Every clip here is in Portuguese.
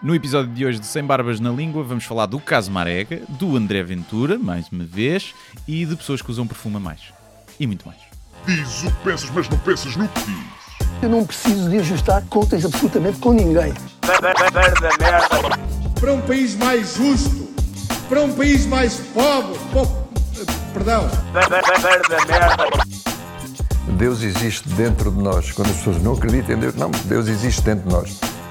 No episódio de hoje de Sem Barbas na Língua, vamos falar do caso Marega, do André Ventura, mais uma vez, e de pessoas que usam perfume a mais. E muito mais. Diz o que pensas, mas não pensas no que diz. Eu não preciso de ajustar contas absolutamente com ninguém. para um país mais justo, para um país mais pobre, po- perdão, Deus existe dentro de nós. Quando as pessoas não acreditam em Deus, não, Deus existe dentro de nós.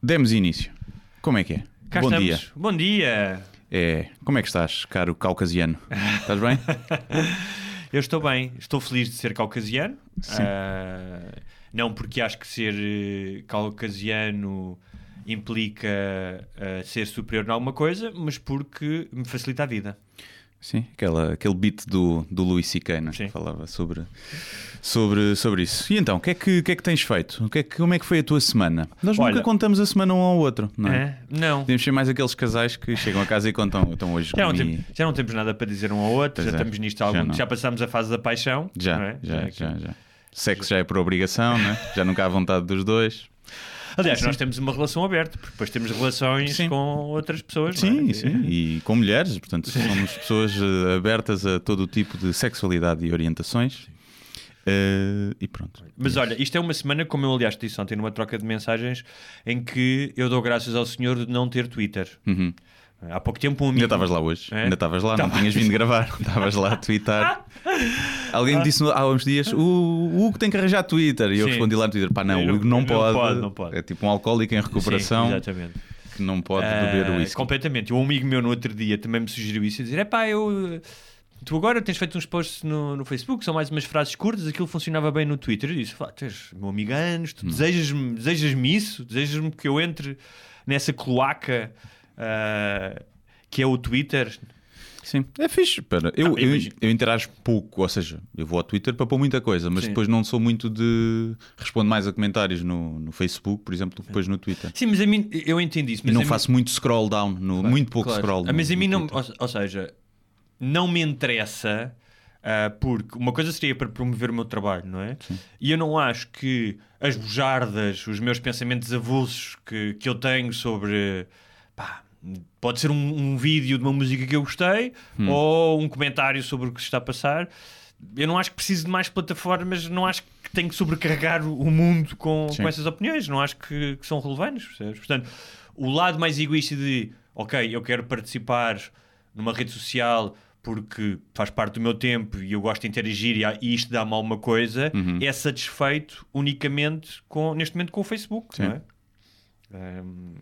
Demos início. Como é que é? Cá Bom estamos. dia. Bom dia. É, como é que estás, caro caucasiano? Estás bem? Eu estou bem. Estou feliz de ser caucasiano. Sim. Ah, não porque acho que ser eh, caucasiano implica ah, ser superior em alguma coisa, mas porque me facilita a vida. Sim, aquela, aquele beat do, do Louis C.K. Né? Sim. Falava sobre, sobre, sobre isso. E então, o que, é que, que é que tens feito? O que é que, como é que foi a tua semana? Nós Olha- nunca contamos a semana um ao outro, não é? É? Não. Podemos ser mais aqueles casais que chegam a casa e contam. Então hoje Já não, tem- já não temos nada para dizer um ao outro, já é, estamos nisto há já algum não. já passámos a fase da paixão. Já, é? já, é já, que- já. Sexo já é por obrigação, né? já nunca há vontade dos dois. Aliás, nós temos uma relação aberta, porque depois temos relações Sim. com outras pessoas. não Sim, é? sim. E com mulheres, portanto, somos pessoas eh, abertas a todo o tipo de sexualidade e orientações. Eh, e pronto. Mas olha, isto é uma semana, como eu aliás disse ontem numa troca de mensagens, em que eu dou graças ao Senhor de não ter Twitter. Uhum. Há pouco tempo um Ainda amigo... estavas lá hoje, É? ainda estavas lá, não Tava. tinhas vindo gravar, estavas lá a twittar. Alguém me disse há uns dias: o, o Hugo tem que arranjar Twitter. E eu Sim. respondi lá no Twitter: pá, não, Eu o Hugo não, não pode. pode, não pode. É tipo um alcoólico em recuperação Sim, exatamente. que não pode beber Ah, whisky. completamente. Um amigo meu no outro dia também me sugeriu isso, a dizer, é pá, eu... Tu agora tens feito uns posts no, no Facebook, são mais umas frases curtas, aquilo funcionava bem no Twitter. Eu disse, "Pá, tu és meu amigo há anos, Hum. tu desejas-me desejas-me isso? Desejas-me que eu entre nessa cloaca ah, que é o Twitter? Sim, é fixe. Para. Eu, Ah, eu, eu interajo pouco, ou seja, eu vou ao Twitter para pôr muita coisa, mas Sim. depois não sou muito de. Respondo mais a comentários no, no Facebook, por exemplo, do que depois no Twitter. Sim, mas a mim, eu entendi isso. E não a mim- faço muito scroll down, no, muito pouco Claro. scroll. Ah, Mas no- a mim não. Ou, ou seja, não me interessa. ah, porque uma coisa seria para promover o meu trabalho, não é? E eu não acho que as bujardas, os meus pensamentos avulsos que, que eu tenho sobre. pá, pode ser um, um vídeo de uma música que eu gostei Hum. ou um comentário sobre o que se está a passar. Eu não acho que preciso de mais plataformas, não acho que tenho que sobrecarregar o mundo com, com essas opiniões, não acho que, que são relevantes. Percebes? Portanto, o lado mais egoísta de, ok, eu quero participar numa rede social porque faz parte do meu tempo e eu gosto de interagir e, isto dá-me alguma coisa, Uhum. é satisfeito unicamente com, neste momento com o Facebook, Sim. não é? Ehm,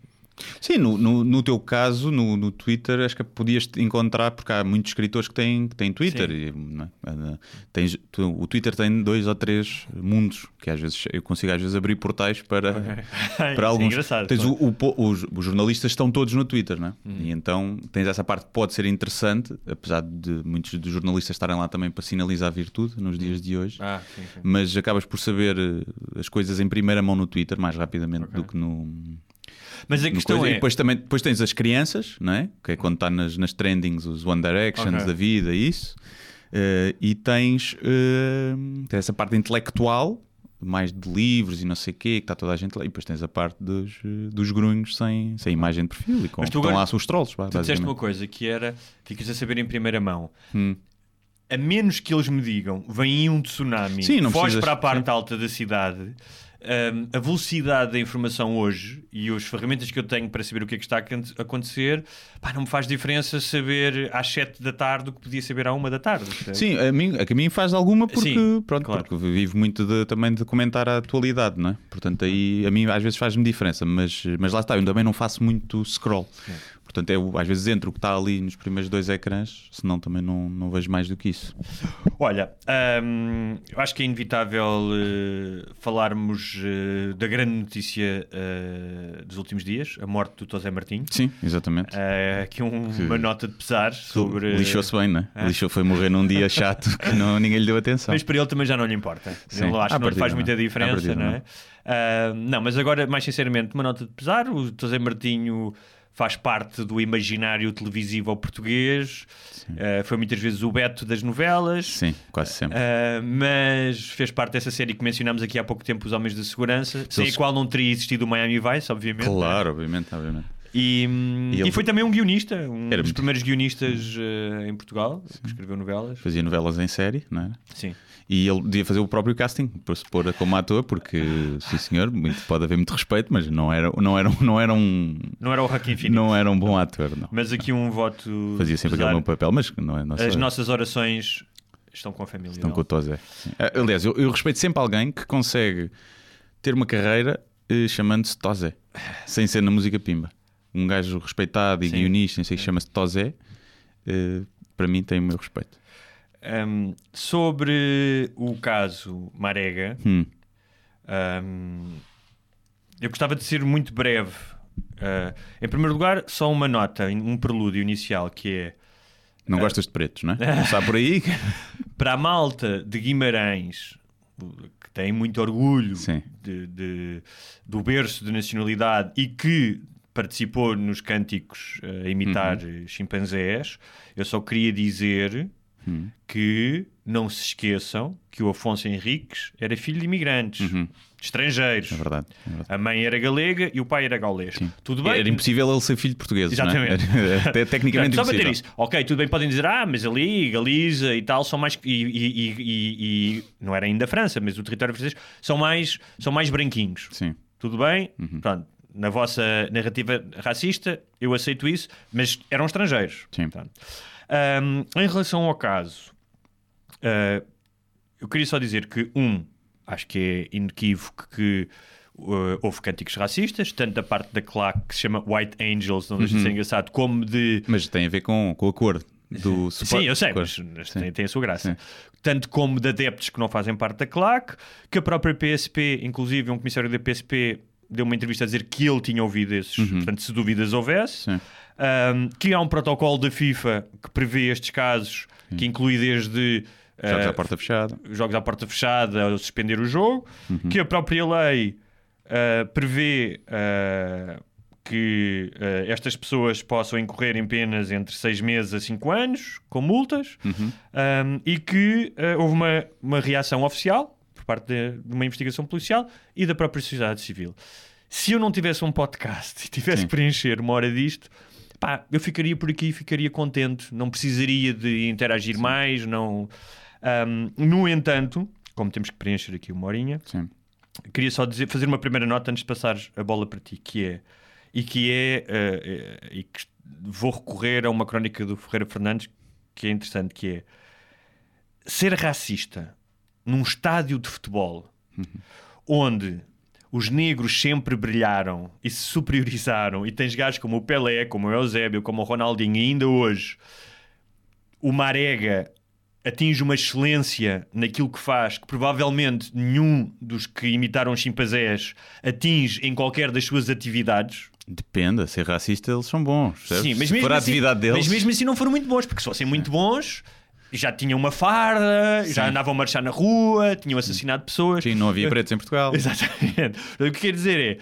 Sim, no, no, no teu caso, no, no Twitter, acho que podias encontrar, porque há muitos escritores que têm, que têm Twitter. E, é? Ah, tens- tu- o Twitter tem dois ou três mundos, que às vezes eu consigo às vezes abrir portais para, é para alguns. engraçado, Tens o- o os, os jornalistas estão todos no Twitter, não é? Uhum. E então tens essa parte que pode ser interessante, apesar de muitos dos jornalistas estarem lá também para sinalizar virtude nos dias de hoje. ah, sim, sim. Mas acabas por saber eh, as coisas em primeira mão no Twitter mais rapidamente do que no, Mas a questão coisa. é. E depois, também, depois tens as crianças, não é? Que é quando está nas, nas trendings, os One Directions Ok. da vida, isso. Eh, e tens, eh, tens essa parte intelectual, mais de livros e não sei o quê, que está toda a gente lá. E depois tens a parte dos, eh, dos grunhos sem, sem imagem de perfil. E com, Mas tu estão agora- lá os trolls, Tu disseste uma coisa que era, ficas a saber em primeira mão. Hum. A menos que eles me digam, vem um tsunami, Sim, não foge precisas- para a parte sim. alta da cidade. Hum, a velocidade da informação hoje e as ferramentas que eu tenho para saber o que é que está a acon- acontecer, pá, não me faz diferença saber às 7 da tarde o que podia saber à 1 da tarde. Sim, a mim, a mim faz alguma porque, Sim, pronto, claro. porque vivo muito de- também de comentar a atualidade, não é? Portanto, aí a mim às vezes faz-me diferença, mas, mas lá está, eu também não faço muito scroll. Portanto, eu às vezes entro o que está ali nos primeiros dois ecrãs, senão também não, não vejo mais do que isso. Olha, hum, eu acho que é inevitável eh, falarmos eh, da grande notícia eh, dos últimos dias, a morte do José Martinho. Sim, exatamente. Aqui um- Que- uma nota de pesar sobre. Lixou-se bem, não é? Lixou, foi morrer num dia chato que não, ninguém lhe deu atenção. Mas para ele também já não lhe importa. Sim. Ele acho que não lhe faz partida muita não. À diferença, partida não é? não. Ah, não, mas agora, mais sinceramente, uma nota de pesar. O José Martinho faz parte do imaginário televisivo ao português. Ah, foi muitas vezes o Beto das novelas. Sim, quase sempre. Ah, mas fez parte dessa série que mencionámos aqui há pouco tempo, Os Homens da Segurança, sem eles- a qual não teria existido o Miami Vice, obviamente. Claro, obviamente, obviamente. E, E ele- e foi também um guionista, um Era dos muito- primeiros guionistas ah, em Portugal, que escreveu novelas. Fazia novelas em série, não era? Sim. E ele devia fazer o próprio casting para se pôr como ator, porque, sim senhor, muito- pode haver muito respeito, mas não era, não era, não era, um, Não era o Joaquim Phoenix. não era um bom ator, não. Mas aqui um voto. Fazia sempre pesar. aquele meu papel, mas não é não As nossas orações estão com a família. Estão com o Tozé. Aliás, eu, eu respeito sempre alguém que consegue ter uma carreira eh, chamando-se Tozé, sem ser na música pimba. Um gajo respeitado e Sim. guionista, não sei, que chama-se Tozé, eh, para mim tem o meu respeito. Um, sobre o caso Marega, Hum. um, eu gostava de ser muito breve. Uh, em primeiro lugar, só uma nota, um prelúdio inicial que é Não gostas de pretos, não é? Começar por aí. para a malta de Guimarães, que tem muito orgulho de- de- do berço de nacionalidade e que participou nos cânticos eh, a imitar Uhum. chimpanzés, eu só queria dizer Hum. que não se esqueçam que o Afonso Henriques era filho de imigrantes, de estrangeiros. Uhum. É verdade. é verdade. A mãe era galega e o pai era gaulês. Tudo bem? Era impossível ele ser filho de português. Exatamente. Não é? Até tecnicamente Só para ter impossível. isso. Ok, tudo bem, podem dizer, ah, mas ali, Galiza e tal, são mais. E, e- e- e- e- não era ainda a França, mas o território francês, são mais, são mais branquinhos. Sim. Tudo bem? Uhum. Pronto. Na vossa narrativa racista, eu aceito isso, mas eram estrangeiros. Sim. Portanto, ahm, em relação ao caso, ah, eu queria só dizer que, um, acho que é inequívoco que uh, houve cânticos racistas, tanto da parte da claque que se chama White Angels, não deixa Uhum. de ser engraçado, como de Mas tem a ver com, com a cor do Sim, eu sei, mas, mas tem, tem a sua graça. Sim. Tanto como de adeptos que não fazem parte da claque, que a própria PSP, inclusive um comissário da PSP, deu uma entrevista a dizer que ele tinha ouvido esses, portanto, se dúvidas houvesse. Uhum. Sim. Um, que há um protocolo da FIFA que prevê estes casos, que inclui desde Jogos uh, à porta fechada. jogos à porta fechada ou suspender o jogo, Uhum. que a própria lei uh, prevê uh, que estas pessoas possam incorrer em penas entre 6 meses a 5 anos, com multas, Uhum. um, e que houve uma, uma reação oficial por parte de, de uma investigação policial e da própria sociedade civil. Se eu não tivesse um podcast e tivesse Sim. que preencher uma hora disto, pá, eu ficaria por aqui, ficaria contente, não precisaria de interagir mais, não. Um, no entanto, como temos que preencher aqui uma horinha, Sim. queria só dizer, fazer uma primeira nota antes de passar a bola para ti, que é e que é eh, e que vou recorrer a uma crónica do Ferreira Fernandes que é interessante, que é ser racista num estádio de futebol onde os negros sempre brilharam e se superiorizaram e tens gajos como o Pelé, como o Eusébio, como o Ronaldinho e ainda hoje o Marega atinge uma excelência naquilo que faz que provavelmente nenhum dos que imitaram chimpanzés atinge em qualquer das suas atividades. Depende, a ser racista eles são bons. percebes? Sim, mas Se mesmo, for a assim, atividade deles. mas mesmo assim não foram muito bons, porque se fossem muito bons já tinham uma farda, já andavam a marchar na rua, tinham assassinado pessoas. Sim, não havia pretos em Portugal. Exatamente. O que quer dizer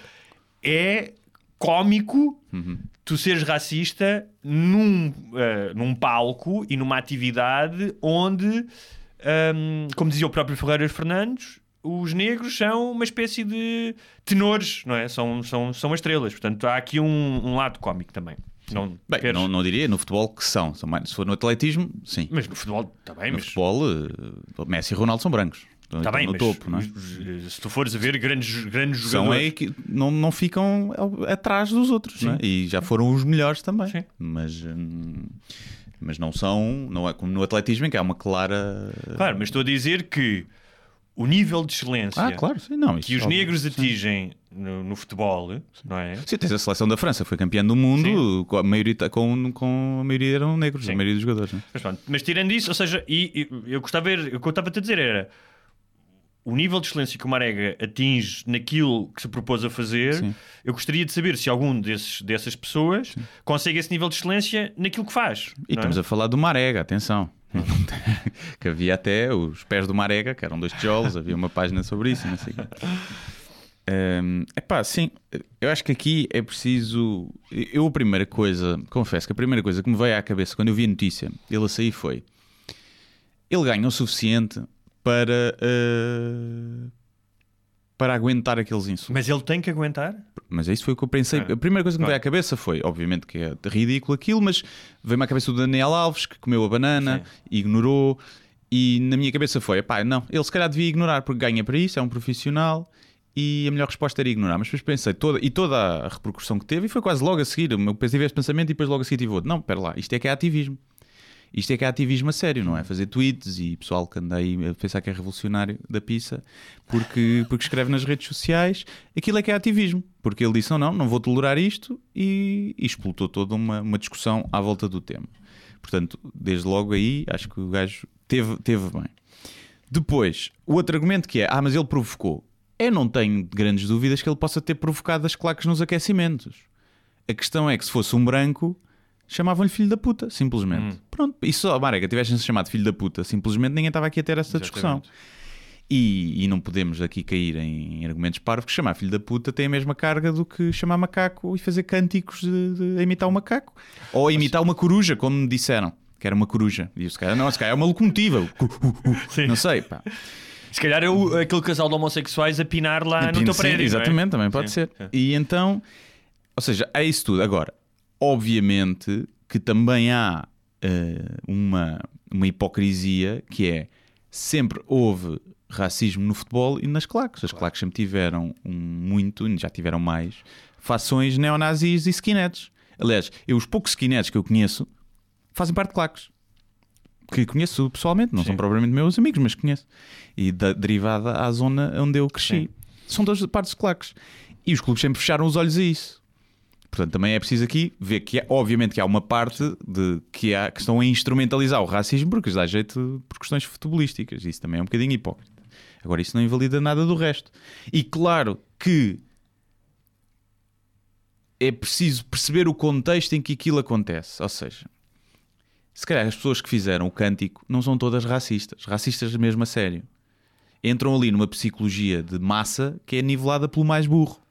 é, é cómico tu seres racista num, eh, num palco e numa atividade onde, ahm, como dizia o próprio Ferreira Fernandes, os negros são uma espécie de tenores, não é? São, são, são estrelas. Portanto, há aqui um, um lado cómico também. Não, Bem, queres- não, não diria no futebol que são. são mais, se for no atletismo, sim. Mas no futebol também, no mas... futebol, eh, Messi e Ronaldo são brancos. Estão, Está estão bem, no mas topo, não é? eh, se tu fores a ver grandes, grandes São jogadores... é que não, não ficam atrás dos outros, é? E já foram os melhores também. Sim. Mas, hum, mas não são, não é como no atletismo em que há uma clara. Claro, mas estou a dizer que o nível de excelência Ah, claro, sim, não. que os óbvio. negros atingem no, no futebol, não é? Sim, tens a seleção da França, foi campeã do mundo, com a maioria, com, com a maioria eram negros, Sim. a maioria dos jogadores. Né? Mas, pronto, mas tirando isso, ou seja, e, e eu gostava de ver, o que eu estava a dizer era o nível de excelência que o Marega atinge naquilo que se propôs a fazer. Sim. Eu gostaria de saber se algum desses, dessas pessoas consegue esse nível de excelência naquilo que faz. E é? estamos a falar do Marega, atenção. que havia até os pés do Marega, que eram dois tijolos, havia uma página sobre isso, não sei o quê. Hum, epá, sim, eu acho que aqui é preciso. Eu, a primeira coisa, confesso que a primeira coisa que me veio à cabeça quando eu vi a notícia ele a sair foi: ele ganha o suficiente para, uh, para aguentar aqueles insultos. Mas ele tem que aguentar? Mas isso foi o que eu pensei. Ah, a primeira coisa que me claro. veio à cabeça foi, obviamente, que é ridículo aquilo, mas veio-me à cabeça o Daniel Alves, que comeu a banana, ignorou, e na minha cabeça foi: pá, não, ele se calhar devia ignorar, porque ganha para isso, é um profissional. E a melhor resposta era ignorar, mas depois pensei toda, e toda a repercussão que teve, e foi quase logo a seguir. Eu tive este pensamento e depois logo a seguir tive outro. Não, espera lá, isto é que é ativismo. Isto é que é ativismo a sério, não é? Fazer tweets e pessoal que anda aí a pensar que é revolucionário da pizza porque, porque escreve nas redes sociais, aquilo é que é ativismo. Porque ele disse: não, não, não vou tolerar isto e, e explotou toda uma, uma discussão à volta do tema. Portanto, desde logo aí, acho que o gajo teve, teve bem. Depois, o outro argumento que é: ah, mas ele provocou. Eu não tenho grandes dúvidas que ele possa ter provocado as claques nos aquecimentos. A questão é que se fosse um branco, chamavam-lhe filho da puta, simplesmente. Pronto, e só, Marega, tivessem-se chamado filho da puta, simplesmente ninguém estava aqui a ter essa discussão. E, e não podemos aqui cair em argumentos parvos que chamar filho da puta tem a mesma carga do que chamar macaco e fazer cânticos de, de- a imitar um macaco. Ou a imitar uma coruja, como me disseram. Que era uma coruja. E se calhar, não, se calhar é uma locomotiva. Uh, uh, uh. Não sei, pá. Se calhar é aquele casal de homossexuais a pinar lá no teu Sim, prédio. não é? Exatamente, também pode Sim, ser. sim. E então, ou seja, é isso tudo. Agora, obviamente que também há eh, uma, uma hipocrisia que é sempre houve racismo no futebol e nas claques. As claques sempre tiveram um muito, já tiveram mais, fações neonazis e skinheads. Aliás, eu, os poucos skinheads que eu conheço fazem parte de claques. Que conheço pessoalmente, não são propriamente meus amigos, mas conheço. E da, derivada à zona onde eu cresci. São todas partes de claques. E os clubes sempre fecharam os olhos a isso. Portanto, também é preciso aqui ver que, é, obviamente, que há uma parte de que, há, que estão a instrumentalizar o racismo porque lhes dá jeito por questões futebolísticas. Isso também é um bocadinho hipócrita. Agora, isso não invalida nada do resto. E claro que é preciso perceber o contexto em que aquilo acontece. Ou seja, se calhar as pessoas que fizeram o cântico não são todas racistas, racistas mesmo a sério. Entram ali numa psicologia de massa que é nivelada pelo mais burro.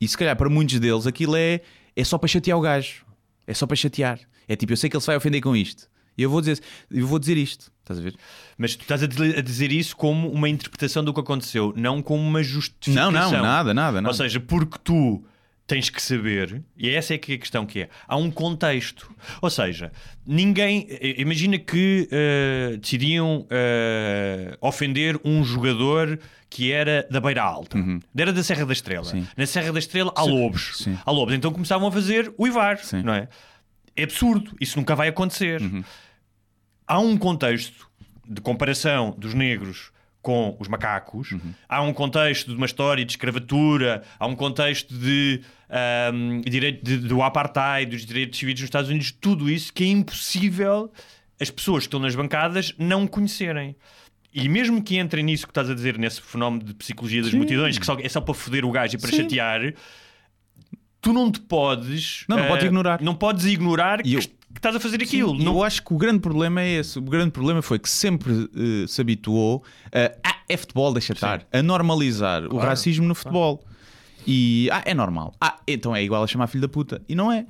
E se calhar para muitos deles aquilo é, é só para chatear o gajo. É só para chatear. É tipo, eu sei que ele se vai ofender com isto. E eu vou dizer, eu vou dizer isto. Estás a ver? Mas tu estás a di- a dizer isso como uma interpretação do que aconteceu, não como uma justificação. Não, não, nada, nada, nada. Ou seja, porque tu tens que saber, e essa é que é a questão que é, há um contexto. Ou seja, ninguém. Imagina que eh, decidiam eh, ofender um jogador que era da Beira Alta, era da Serra da Estrela. Uhum. Sim. Na Serra da Estrela há lobos. Sim. Há lobos. Então começavam a fazer o Ivar, Sim. Uhum. não é? É absurdo. Isso nunca vai acontecer há um contexto de comparação dos negros com os macacos, há um contexto de uma história de escravatura, há um contexto de, ahm, direito de- do apartheid, dos direitos civis nos Estados Unidos, tudo isso que é impossível as pessoas que estão nas bancadas não conhecerem. E mesmo que entrem nisso que estás a dizer, nesse fenómeno de psicologia das multidões, que só- é só para foder o gajo e para Sim. chatear, tu não te podes. Não, não podes ah, ignorar. Não podes ignorar que, eu- que estás a fazer aquilo. Sim, Não- Eu acho que o grande problema é esse. O grande problema foi que sempre eh, se habituou a. Ah, é futebol, deixa estar. A normalizar o racismo no futebol. E. Ah, é normal. Ah, então é igual a chamar filho da puta. E não é.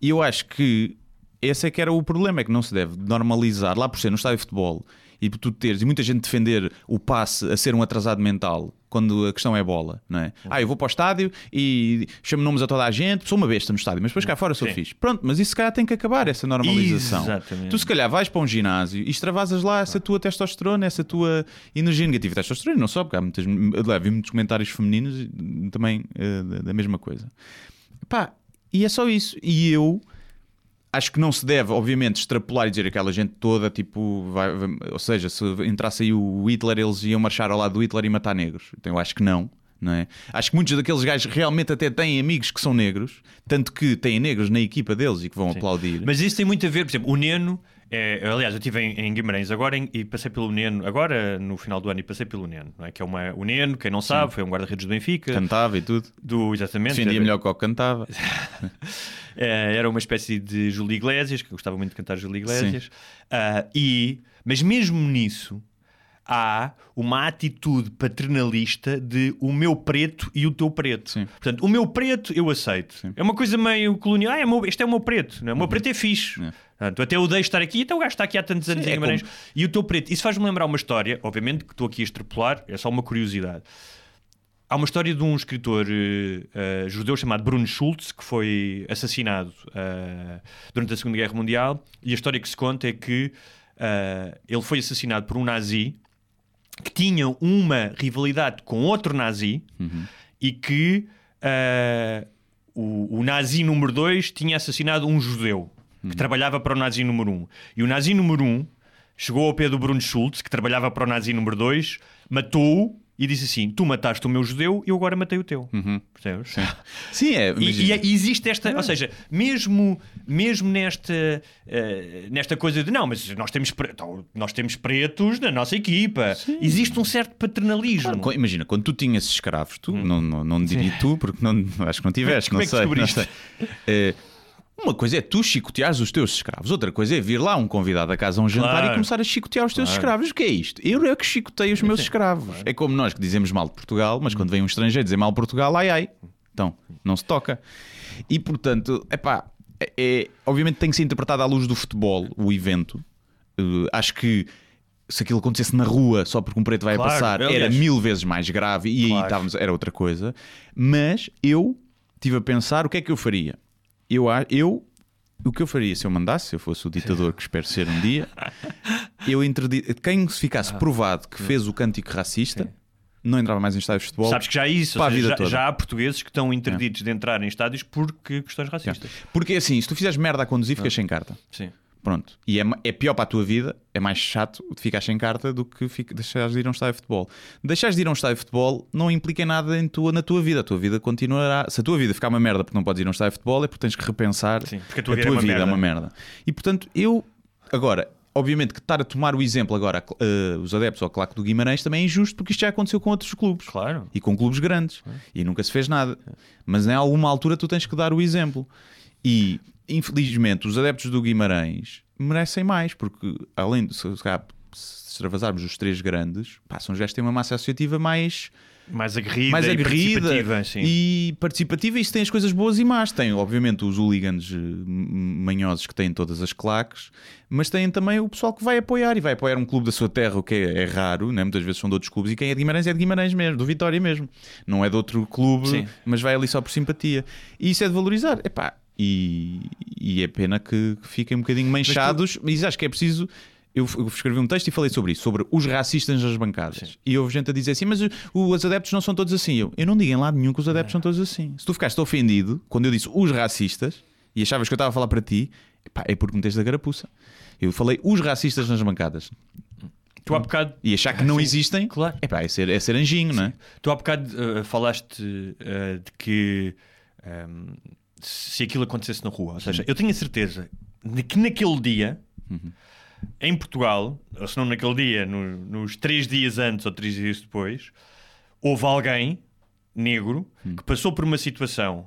E eu acho que esse é que era o problema, é que não se deve normalizar, lá por ser no estádio de futebol, e por tu teres, e muita gente defender o passe a ser um atrasado mental, quando a questão é bola, não é? Ah, eu vou para o estádio e chamo nomes a toda a gente, sou uma besta no estádio, mas depois cá fora sou Sim. fixe. Pronto, mas isso se calhar tem que acabar, essa normalização. Exatamente. Tu se calhar vais para um ginásio e extravasas lá essa tua testosterona, essa tua energia negativa. Testosterona não só, porque há muitas, eu vi muitos comentários femininos também da- da mesma coisa. Pá, e é só isso. E eu acho que não se deve, obviamente, extrapolar e dizer aquela gente toda, tipo, vai- vai- ou seja, se entrasse aí o Hitler, eles iam marchar ao lado do Hitler e matar negros. Então eu acho que não. Não é? Acho que muitos daqueles gajos realmente até têm amigos que são negros, tanto que têm negros na equipa deles e que vão aplaudir. Mas isso tem muito a ver, por exemplo, o Neno. É, aliás, eu estive em, em Guimarães agora em- e passei pelo Neno, agora no final do ano, e passei pelo Neno, é? que é uma, o Neno, quem não sabe, foi um guarda-redes do Benfica, Cantava e tudo. do exatamente. Defendia era- melhor que o que cantava. Eh, era uma espécie de Júlio Iglesias, que eu gostava muito de cantar Júlio Iglesias. Ah, e, mas mesmo nisso, há uma atitude paternalista de o meu preto e o teu preto. Sim. Portanto, o meu preto eu aceito. É uma coisa meio colonial. Ah, é meu- este é o meu preto. Não é? O meu preto é fixe. É. Portanto, até eu deixo estar aqui, então o gajo está aqui há tantos anos Sim, em é Guimarães. como- E o teu preto. Isso faz-me lembrar uma história, obviamente, que estou aqui a extrapolar, é só uma curiosidade. Há uma história de um escritor eh, eh, judeu chamado Bruno Schultz que foi assassinado eh, durante a Segunda Guerra Mundial e a história que se conta é que ele foi assassinado por um nazi que tinha uma rivalidade com outro nazi e que o, o nazi número 2 tinha assassinado um judeu que trabalhava para o nazi número 1. Um. E o nazi número 1 um chegou ao pé do Bruno Schultz, que trabalhava para o nazi número 2, matou-o e disse assim: Tu mataste o meu judeu e eu agora matei o teu. Percebes? Sim, é. E, e- e existe esta, ou seja, mesmo, mesmo nesta, eh, nesta coisa de não, mas nós temos, então, nós temos pretos na nossa equipa, existe um certo paternalismo. Claro, imagina, quando tu tinhas escravos, tu, não, não, não diria tu, porque não, acho que não tiveste, Como não é que sei. não sei. Eh, uma coisa é tu chicoteares os teus escravos, outra coisa é vir lá um convidado a casa a um jantar Claro. e começar a chicotear os teus escravos. O que é isto? Eu é que chicotei os meus escravos. É como nós que dizemos mal de Portugal, mas quando vem um estrangeiro dizer mal de Portugal, ai ai. Então, não se toca. E portanto, epá, é, é, obviamente tem que ser interpretado à luz do futebol, o evento. Eh, acho que se aquilo acontecesse na rua só porque um preto vai Claro, passar, era aliás. mil vezes mais grave e aí Claro. estávamos, era outra coisa. Mas eu estive a pensar o que é que eu faria. Eu, eu o que eu faria se eu mandasse, se eu fosse o ditador que espero ser um dia, eu interdi... quem se Ah. ficasse provado que fez o cântico racista não entrava mais em estádios de futebol. Sabes que já há isso, seja, já, já há portugueses que estão interditos de entrar em estádios porque questões racistas. Porque assim, se tu fizeres merda a conduzir, ficas sem carta. Sim. Pronto. E é, é pior para a tua vida, é mais chato de ficar sem carta do que fica, deixares de ir a um estádio de futebol. Deixares de ir a um estádio de futebol não implica em nada em tua, na tua vida. A tua vida continuará. Se a tua vida ficar uma merda porque não podes ir a um estádio de futebol, é porque tens que repensar. Sim, porque a tua vida é uma vida é merda. uma merda. E portanto, eu. Agora. Obviamente que estar a tomar o exemplo agora, eh, os adeptos ao Claque do Guimarães, também é injusto porque isto já aconteceu com outros clubes. Claro. E com clubes grandes. E nunca se fez nada. Mas em alguma altura tu tens que dar o exemplo. E, infelizmente, os adeptos do Guimarães merecem mais, porque além de se, se extravasarmos os três grandes, pá, são que têm uma massa associativa mais, Mais aguerrida, mais e aguerrida participativa. E participativa. E isso tem as coisas boas e más. Tem, obviamente, os hooligans eh, manhosos que têm todas as claques, mas tem também o pessoal que vai apoiar e vai apoiar um clube da sua terra, o que é, é raro, né? muitas vezes são de outros clubes. E quem é de Guimarães é de Guimarães mesmo, do Vitória mesmo. Não é de outro clube, Sim. mas vai ali só por simpatia. E isso é de valorizar. Epá, e, e é pena que, que fiquem um bocadinho manchados, mas acho que é preciso. Eu, escrevi um texto e falei sobre isso, sobre os racistas nas bancadas. E houve gente a dizer assim: Mas os adeptos não são todos assim. Eu, eu não digo em lado nenhum que os adeptos são todos assim. Se tu ficaste ofendido quando eu disse os racistas e achavas que eu estava a falar para ti, epá, é porque meteste a carapuça. Eu falei os racistas nas bancadas. Tu há bocado E achar que não Sim, existem, claro. epá, é, ser, é ser anjinho, não é? Tu há bocado uh, falaste uh, de que um, se aquilo acontecesse na rua, ou seja, eu tenho a certeza de que naquele dia, em Portugal, ou se não naquele dia, no- nos três dias antes ou três dias depois, houve alguém negro que passou por uma situação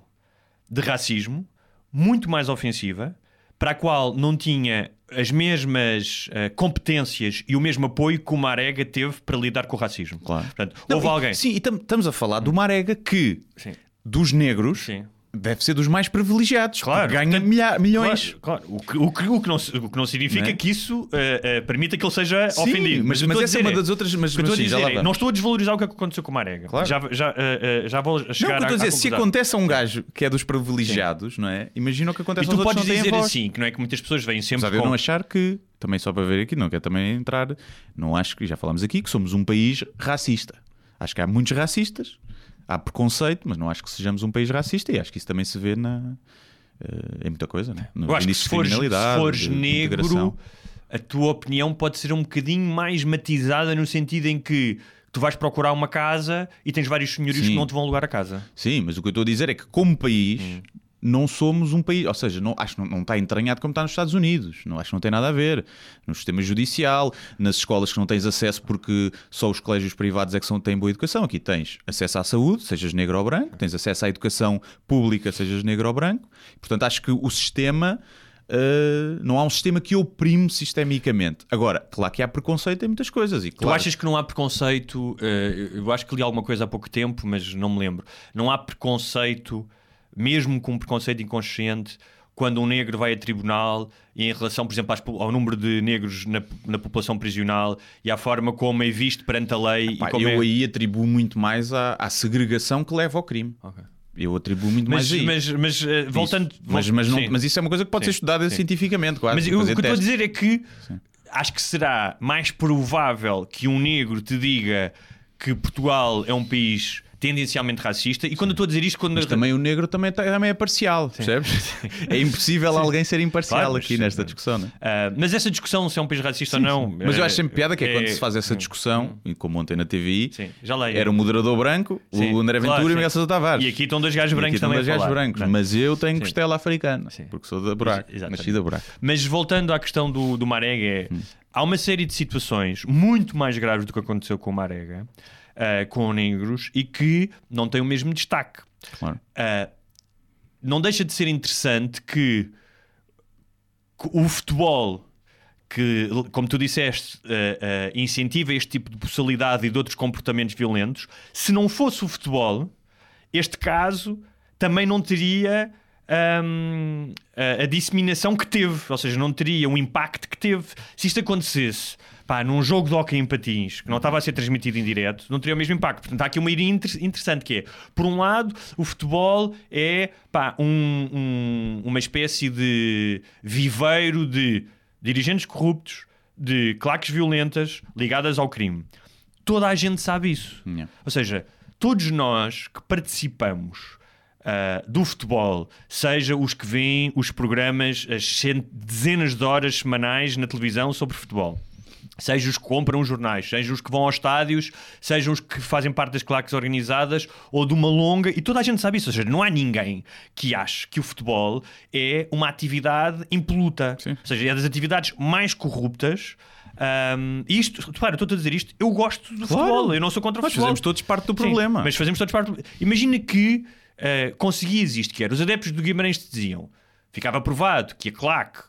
de racismo muito mais ofensiva, para a qual não tinha as mesmas uh, competências e o mesmo apoio que o Marega teve para lidar com o racismo. Claro. Portanto, Não, houve e- alguém. Sim, e tam- estamos a falar de uma arega que, Sim. dos negros, Sim. Deve ser dos mais privilegiados. Claro. Ganha Portanto, milha- milhões. Claro, claro. O, que, o, que, o, que não, o que não significa Não é? que isso eh, eh, permita que ele seja Sim, ofendido. mas- mas a essa é uma das outras- mas- mas a sim, dizer é, não estou a desvalorizar o que aconteceu com o Marega. Claro. Já, já, eh, já vou Não, chegar estou a dizer, à se conclusão. acontece a um gajo que é dos privilegiados, não é? Imagina o que E acontece tu aos podes que não têm dizer assim, que não é que muitas pessoas vêm sempre Apesar de eu com... não achar que, também só para ver aqui, não quero também entrar, não acho que, já falámos aqui, que somos um país racista. Acho que há muitos racistas, há preconceito, mas não acho que sejamos um país racista e acho que isso também se vê na, eh, em muita coisa, né? no Eu acho que se de fores, criminalidade, se fores de- negro, integração. a tua opinião pode ser um bocadinho mais matizada no sentido em que tu vais procurar uma casa e tens vários senhorios Sim. que não te vão alugar a casa. Sim, mas o que eu estou a dizer é que, como país, não somos um país. Ou seja, não, acho que não, não está entranhado como está nos Estados Unidos. Não, acho que não tem nada a ver. No sistema judicial, nas escolas que não tens acesso porque só os colégios privados é que são, têm boa educação. Aqui tens acesso à saúde, sejas negro ou branco, tens acesso à educação pública, sejas negro ou branco. Portanto, acho que o sistema. uh, não há um sistema que oprime sistemicamente. Agora, claro que há preconceito em muitas coisas. E Tu claro, achas que não há preconceito? eh, eu acho que li alguma coisa há pouco tempo, mas não me lembro. Não há preconceito, mesmo com um preconceito inconsciente, quando um negro vai a tribunal e em relação, por exemplo, ao número de negros na, na população prisional e à forma como é visto perante a lei. Pá, e como eu é... aí atribuo muito mais à, à segregação que leva ao crime. Ok. Eu atribuo muito Mas, mais mas, mas, eh, voltando. Isso. Mas, mas, não- Sim. mas isso é uma coisa que pode Sim. ser estudada Sim. cientificamente, quase. Mas eu- o que estou a dizer é que acho que será mais provável que um negro te diga que Portugal é um país tendencialmente racista. E quando eu estou a dizer isto, quando Mas também o negro também, tá- também é parcial, percebes? É impossível alguém ser imparcial Claro, aqui sim. nesta discussão, não é? Ah, mas essa discussão se é um país racista ou não. Mas eu acho sempre piada que é, quando é- se faz essa discussão, e como ontem na TVI, Sim, era o moderador branco, Sim, o André claro, Ventura e o sim. Miguel Sousa Tavares. E aqui estão dois gajos brancos também. dois gajos brancos, mas eu tenho Sim. costela africana, Sim. porque sou da buraco, nasci da buraco. Mas voltando à questão do, do Marega, é, Hum. há uma série de situações muito mais graves do que aconteceu com o Marega, ah, com negros, e que não têm o mesmo destaque. Claro. Ah, não deixa de ser interessante que, que o futebol, que, como tu disseste, ah, ah, incentiva este tipo de personalidade e de outros comportamentos violentos, se não fosse o futebol, este caso também não teria hum, a, a disseminação que teve, ou seja, não teria o impacto que teve. Se isto acontecesse pá, num jogo de hockey em patins que não estava a ser transmitido em direto, não teria o mesmo impacto. Portanto, há aqui uma ideia inter- interessante que é, por um lado, o futebol é pá, um- um- uma espécie de viveiro de dirigentes corruptos, de claques violentas ligadas ao crime. Toda a gente sabe isso. Yeah. Ou seja, todos nós que participamos ah, do futebol, seja os que veem os programas, as dezenas de horas semanais na televisão sobre futebol. Seja os que compram os jornais, seja os que vão aos estádios, seja os que fazem parte das claques organizadas ou de uma longa, e toda a gente sabe isso. Ou seja, não há ninguém que ache que o futebol é uma atividade impoluta. Sim. Ou seja, é das atividades mais corruptas. E isto, repara, estou a dizer isto, eu gosto do Claro. futebol, eu não sou contra o Nós futebol. fazemos todos parte do Sim, problema. mas fazemos todos parte do... Imagina que uh, conseguias isto, que era, os adeptos do Guimarães te diziam, ficava provado que a claque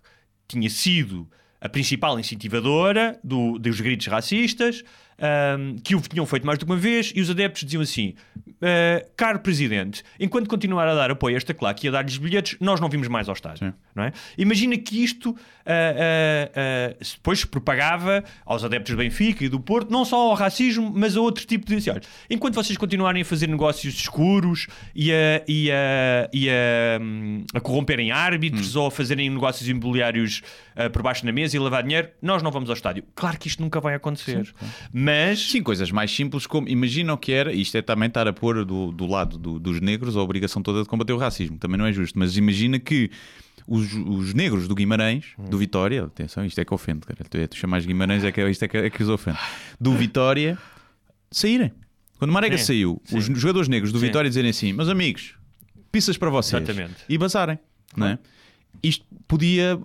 tinha sido a principal incentivadora do, dos gritos racistas, ahm, que o tinham feito mais de uma vez, e os adeptos diziam assim: "Ah, caro presidente, enquanto continuar a dar apoio a esta claque e a dar-lhes bilhetes, nós não vimos mais ao estádio. Sim. Não é? Imagina que isto ah, ah, depois se propagava aos adeptos do Benfica e do Porto, não só ao racismo, mas a outro tipo de. Assim, olha, enquanto vocês continuarem a fazer negócios escuros e a, e a, e a, hum, a corromperem árbitros ou a fazerem negócios imobiliários por baixo da mesa e lavar dinheiro, nós não vamos ao estádio. Claro que isto nunca vai acontecer. Mas. Sim, coisas mais simples como imagina o que era, isto é também estar a pôr do, do lado do- dos negros a obrigação toda de combater o racismo, também não é justo, mas imagina que os, os negros do Guimarães, do Vitória, atenção, isto é que ofende, cara. Tu, tu chamas Guimarães, é que, isto é que, é que os ofende, do Vitória saírem. Quando o Marega Sim, saiu, os jogadores negros do Sim. Vitória dizerem assim: meus amigos, pisas para vocês Exatamente. e bazarem, não é? Isto podia.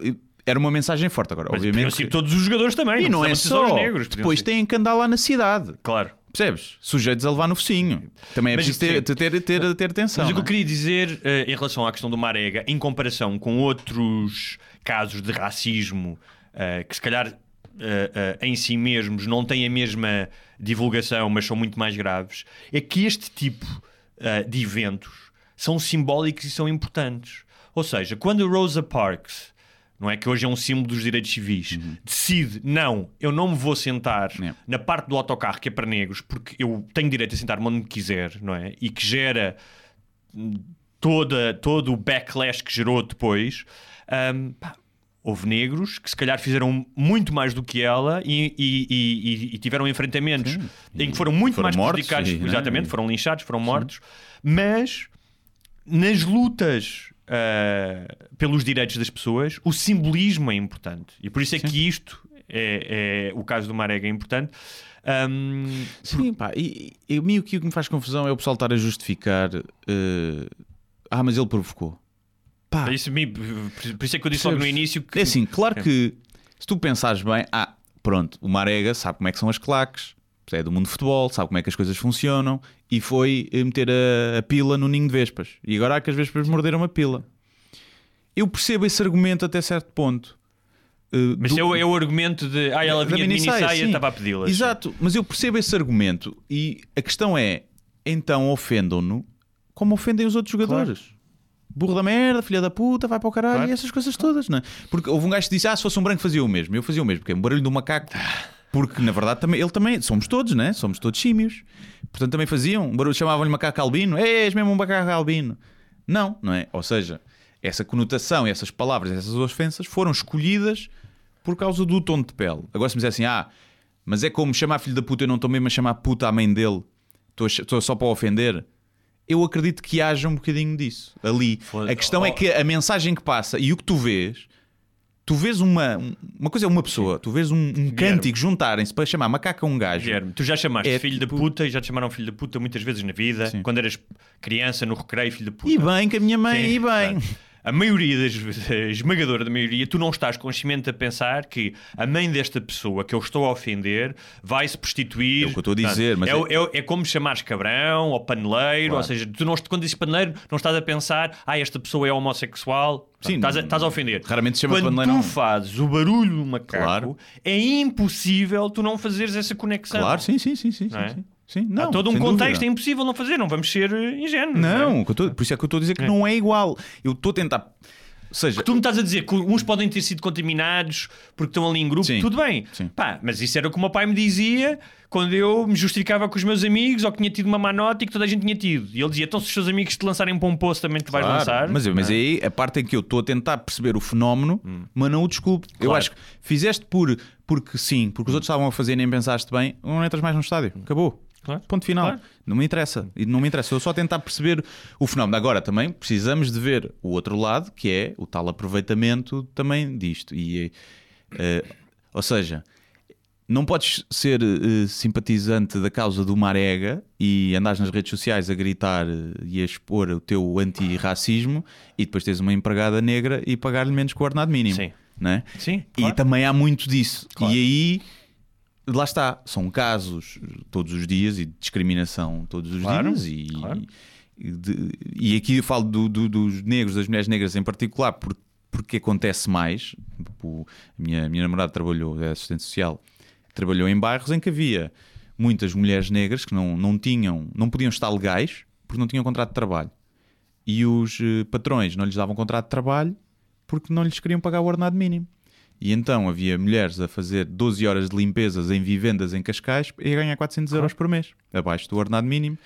Era uma mensagem forte agora, Mas obviamente. que- todos os jogadores também. E não é precisava ser só. os negros. Depois ser- têm que andar lá na cidade. Claro. Percebes? Sujeitos a levar no focinho. Também é Mas, preciso ter, ter, ter, ter, atenção. Mas o que não eu é? queria dizer eh, em relação à questão do Marega, em comparação com outros casos de racismo eh, que se calhar eh, em si mesmos não têm a mesma divulgação, mas são muito mais graves, é que este tipo de eventos são simbólicos e são importantes. Ou seja, quando a Rosa Parks, não é que hoje é um símbolo dos direitos civis, decide, não, eu não me vou sentar Yeah. na parte do autocarro que é para negros, porque eu tenho direito a sentar-me onde quiser, não é? E que gera toda, todo o backlash que gerou depois, hum, pá, houve negros que se calhar fizeram muito mais do que ela e, e- e- e- tiveram enfrentamentos em que foram muito foram mais mortos, prejudicados. e, né? Exatamente, foram linchados, foram mortos. Mas nas lutas ah, pelos direitos das pessoas, o simbolismo é importante. E por isso é que isto é, é- o caso do Marega é importante. Ahm, Sim, pá, e, e, e o que me faz confusão é o pessoal estar a justificar. eh, ah, mas ele provocou. Pá, isso, me- por por isso é que eu disse logo no Percebes? início que É assim, claro que se tu pensares bem, ah, pronto, o Marega sabe como é que são as claques, é do mundo de futebol, sabe como é que as coisas funcionam e foi eh, meter a, a pila no ninho de vespas. E agora há que as vespas morderam a pila. Eu percebo esse argumento até certo ponto. Eh, Mas do- é, o, é o argumento de ah, ela vinha de minissaia, minissaia e sim. estava a pedi-las. Exato, mas eu percebo esse argumento e a questão é, então ofendam-no como ofendem os outros jogadores. Burro da merda, filha da puta, vai para o caralho Claro. e essas coisas todas, não é? Porque houve um gajo que disse: Ah, se fosse um branco fazia o mesmo. Eu fazia o mesmo, porque é um barulho do macaco. Porque na verdade também, ele também, somos todos, né? Somos todos símios. Portanto também faziam. Barulho chamavam-lhe macaco albino. "Ei, És mesmo um macaco albino. Não, não é? Ou seja, essa conotação, essas palavras, essas ofensas foram escolhidas por causa do tom de pele. Agora se me dizer assim, ah, mas é como chamar filho da puta, eu não estou mesmo a chamar puta à mãe dele, estou, a só para ofender. Eu acredito que haja um bocadinho disso ali. Foda- A questão Oh. é que a mensagem que passa e o que tu vês, tu vês uma. Uma coisa é uma pessoa, tu vês um, um cântico juntarem-se para chamar macaco a um gajo. Guilherme, tu já chamaste É filho tipo- da puta e já te chamaram filho da puta muitas vezes na vida, Sim. quando eras criança no recreio, filho da puta. E bem, que a minha mãe, Sim, e bem. claro. A maioria das a esmagadora da maioria, tu não estás consciente a pensar que a mãe desta pessoa que eu estou a ofender vai se prostituir. É o que eu estou a dizer, mas é, é, o- é como chamares cabrão ou paneleiro, Claro. ou seja, tu não, quando dizes paneleiro, não estás a pensar, ah, esta pessoa é homossexual. Sim, estás, a, estás a ofender. raramente se chama Quando paneleiro, tu não. fazes o barulho do macaco, Claro. é impossível tu não fazeres essa conexão. Claro, sim, sim, sim, sim. É? sim, sim. Há Não, todo um contexto, dúvida. é impossível não fazer, não vamos ser ingênuos. é? Não, que eu tô- por isso é que eu estou a dizer que não é igual. Eu estou a tentar. Ou seja, Tu me estás a dizer que uns podem ter sido contaminados porque estão ali em grupo, Sim. tudo bem. Sim. Pá, mas isso era o que o meu pai me dizia quando eu me justificava com os meus amigos ou que tinha tido uma má nota e que toda a gente tinha tido. E ele dizia: então se os teus amigos te lançarem para um poço também tu vais Claro, lançar. Mas, mas Não é? aí a parte em que eu estou a tentar perceber o fenómeno, mas não o desculpe. Eu Claro. acho que fizeste por porque sim, porque os outros estavam a fazer e nem pensaste bem, não entras mais no estádio. Acabou. Claro. Ponto final. Claro. Não me interessa. E não me interessa. Eu só a tentar perceber o fenómeno. Agora também precisamos de ver o outro lado, que é o tal aproveitamento também disto. E, eh, ou seja, não podes ser eh, simpatizante da causa do Marega e andares nas redes sociais a gritar eh, e a expor o teu antirracismo e depois tens uma empregada negra e pagar-lhe menos que o ordenado mínimo. Sim. Não é? Sim, E claro. também há muito disso. Claro. E aí, lá está, são casos todos os dias e de discriminação todos os Claro, dias. E, claro. e de- e aqui eu falo do- do- dos negros, das mulheres negras em particular, por- porque acontece mais. O- a minha, a minha namorada trabalhou, é assistente social, trabalhou em bairros em que havia muitas mulheres negras que não, não tinham, não podiam estar legais porque não tinham contrato de trabalho. E os eh, patrões não lhes davam contrato de trabalho porque não lhes queriam pagar o ordenado mínimo. E então havia mulheres a fazer 12 horas de limpezas em vivendas em Cascais e a ganhar 400 euros por mês, abaixo do ordenado mínimo.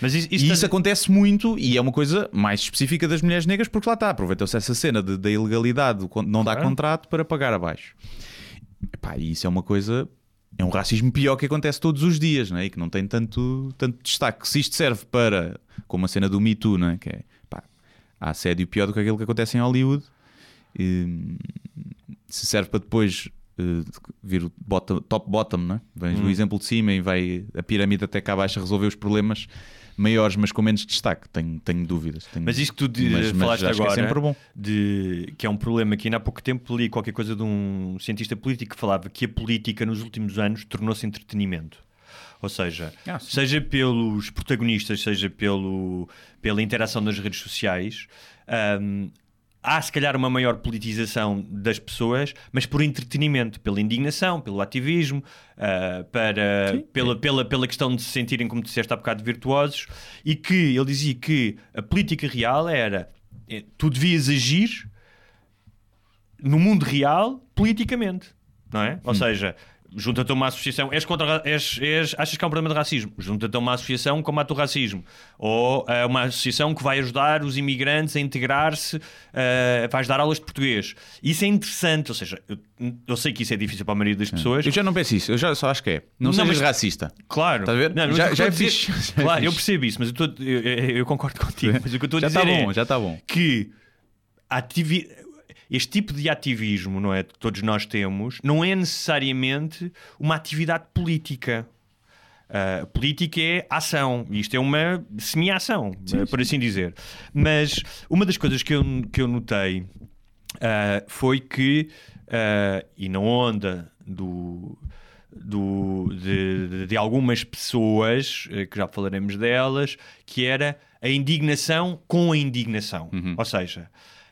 Mas isso, E isso isso acontece muito e é uma coisa mais específica das mulheres negras porque lá está, aproveitou-se essa cena de- da ilegalidade, con- não dar Claro. contrato para pagar abaixo. Epá, e isso é uma coisa, é um racismo pior que acontece todos os dias não é? e que não tem tanto, tanto destaque. Se isto serve para, como a cena do Me Too, não é? que é, pá, há assédio pior do que aquele que acontece em Hollywood, e, se serve para depois eh, vir o bottom- top-bottom, não é? Vens Hum. do exemplo de cima e vai a pirâmide até cá abaixo a resolver os problemas maiores, mas com menos destaque. Tenho, tenho dúvidas. Tenho- Mas isso que tu di- mas- mas falaste que agora, é sempre bom. de, que é um problema que ainda há pouco tempo li qualquer coisa de um cientista político que falava que a política nos últimos anos tornou-se entretenimento. Ou seja, Ah, seja pelos protagonistas, seja pelo, pela interação nas redes sociais, hum, há se calhar uma maior politização das pessoas, mas por entretenimento, pela indignação, pelo ativismo, ah, para, pela, pela, pela questão de se sentirem, como disseste há bocado, virtuosos, e que ele dizia que a política real era eh, tu devias agir no mundo real politicamente, não é? Ou seja, junta-te a uma associação, és contra, ra- és, és, achas que há um problema de racismo, junta-te a uma associação que combate o racismo, ou a uma associação que vai ajudar os imigrantes a integrar-se, eh, vais dar aulas de português. Isso é interessante, ou seja, eu, eu sei que isso é difícil para a maioria das pessoas. Eu já não penso isso, eu já só acho que é. Não, Não, sejas mas- racista. Claro. Estás a ver? Não, Já- já eu é fixe, é Claro, eu percebo isso, mas eu, estou- eu- eu- concordo contigo. Mas o que eu estou a Já dizer está é bom, já está bom. que ativi- este tipo de ativismo, não é, que todos nós temos, não é necessariamente uma atividade política. Uh, política é ação, isto é uma semi-ação, uh, por assim dizer. Mas uma das coisas que eu, que eu notei uh, foi que, uh, e na onda do, do, de, de- algumas pessoas, uh, que já falaremos delas, que era a indignação com a indignação. Ou seja,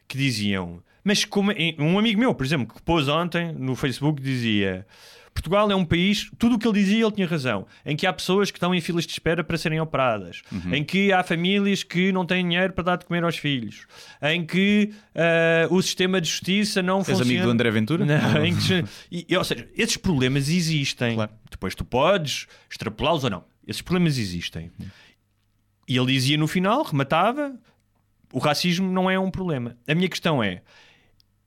que diziam, mas como é- um amigo meu, por exemplo, que pôs ontem no Facebook, dizia. Portugal é um país, tudo o que ele dizia ele tinha razão, em que há pessoas que estão em filas de espera para serem operadas, em que há famílias que não têm dinheiro para dar de comer aos filhos, em que ah, o sistema de justiça não És funciona. amigo do André Ventura? Não, em que- e, ou seja, esses problemas existem. Claro. Depois tu podes extrapolá-los ou não. Esses problemas existem. E ele dizia no final, rematava: o racismo não é um problema. A minha questão é: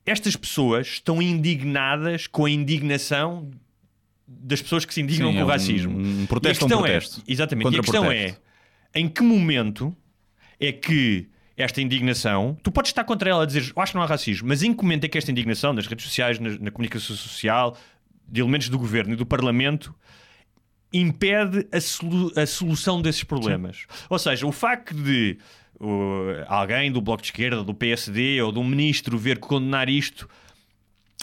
estas pessoas estão indignadas com a indignação das pessoas que se indignam Sim, com é o um- racismo. um E a protesto, um questão protesto. É, exatamente. E a questão é: em que momento é que esta indignação, tu podes estar contra ela a dizer eu acho que não há racismo, mas em que momento é que esta indignação nas redes sociais, na, na comunicação social, de elementos do governo e do parlamento impede a, solu- a solução desses problemas? Ou seja, o facto de uh, alguém do Bloco de Esquerda, do PSD ou de um ministro ver condenar isto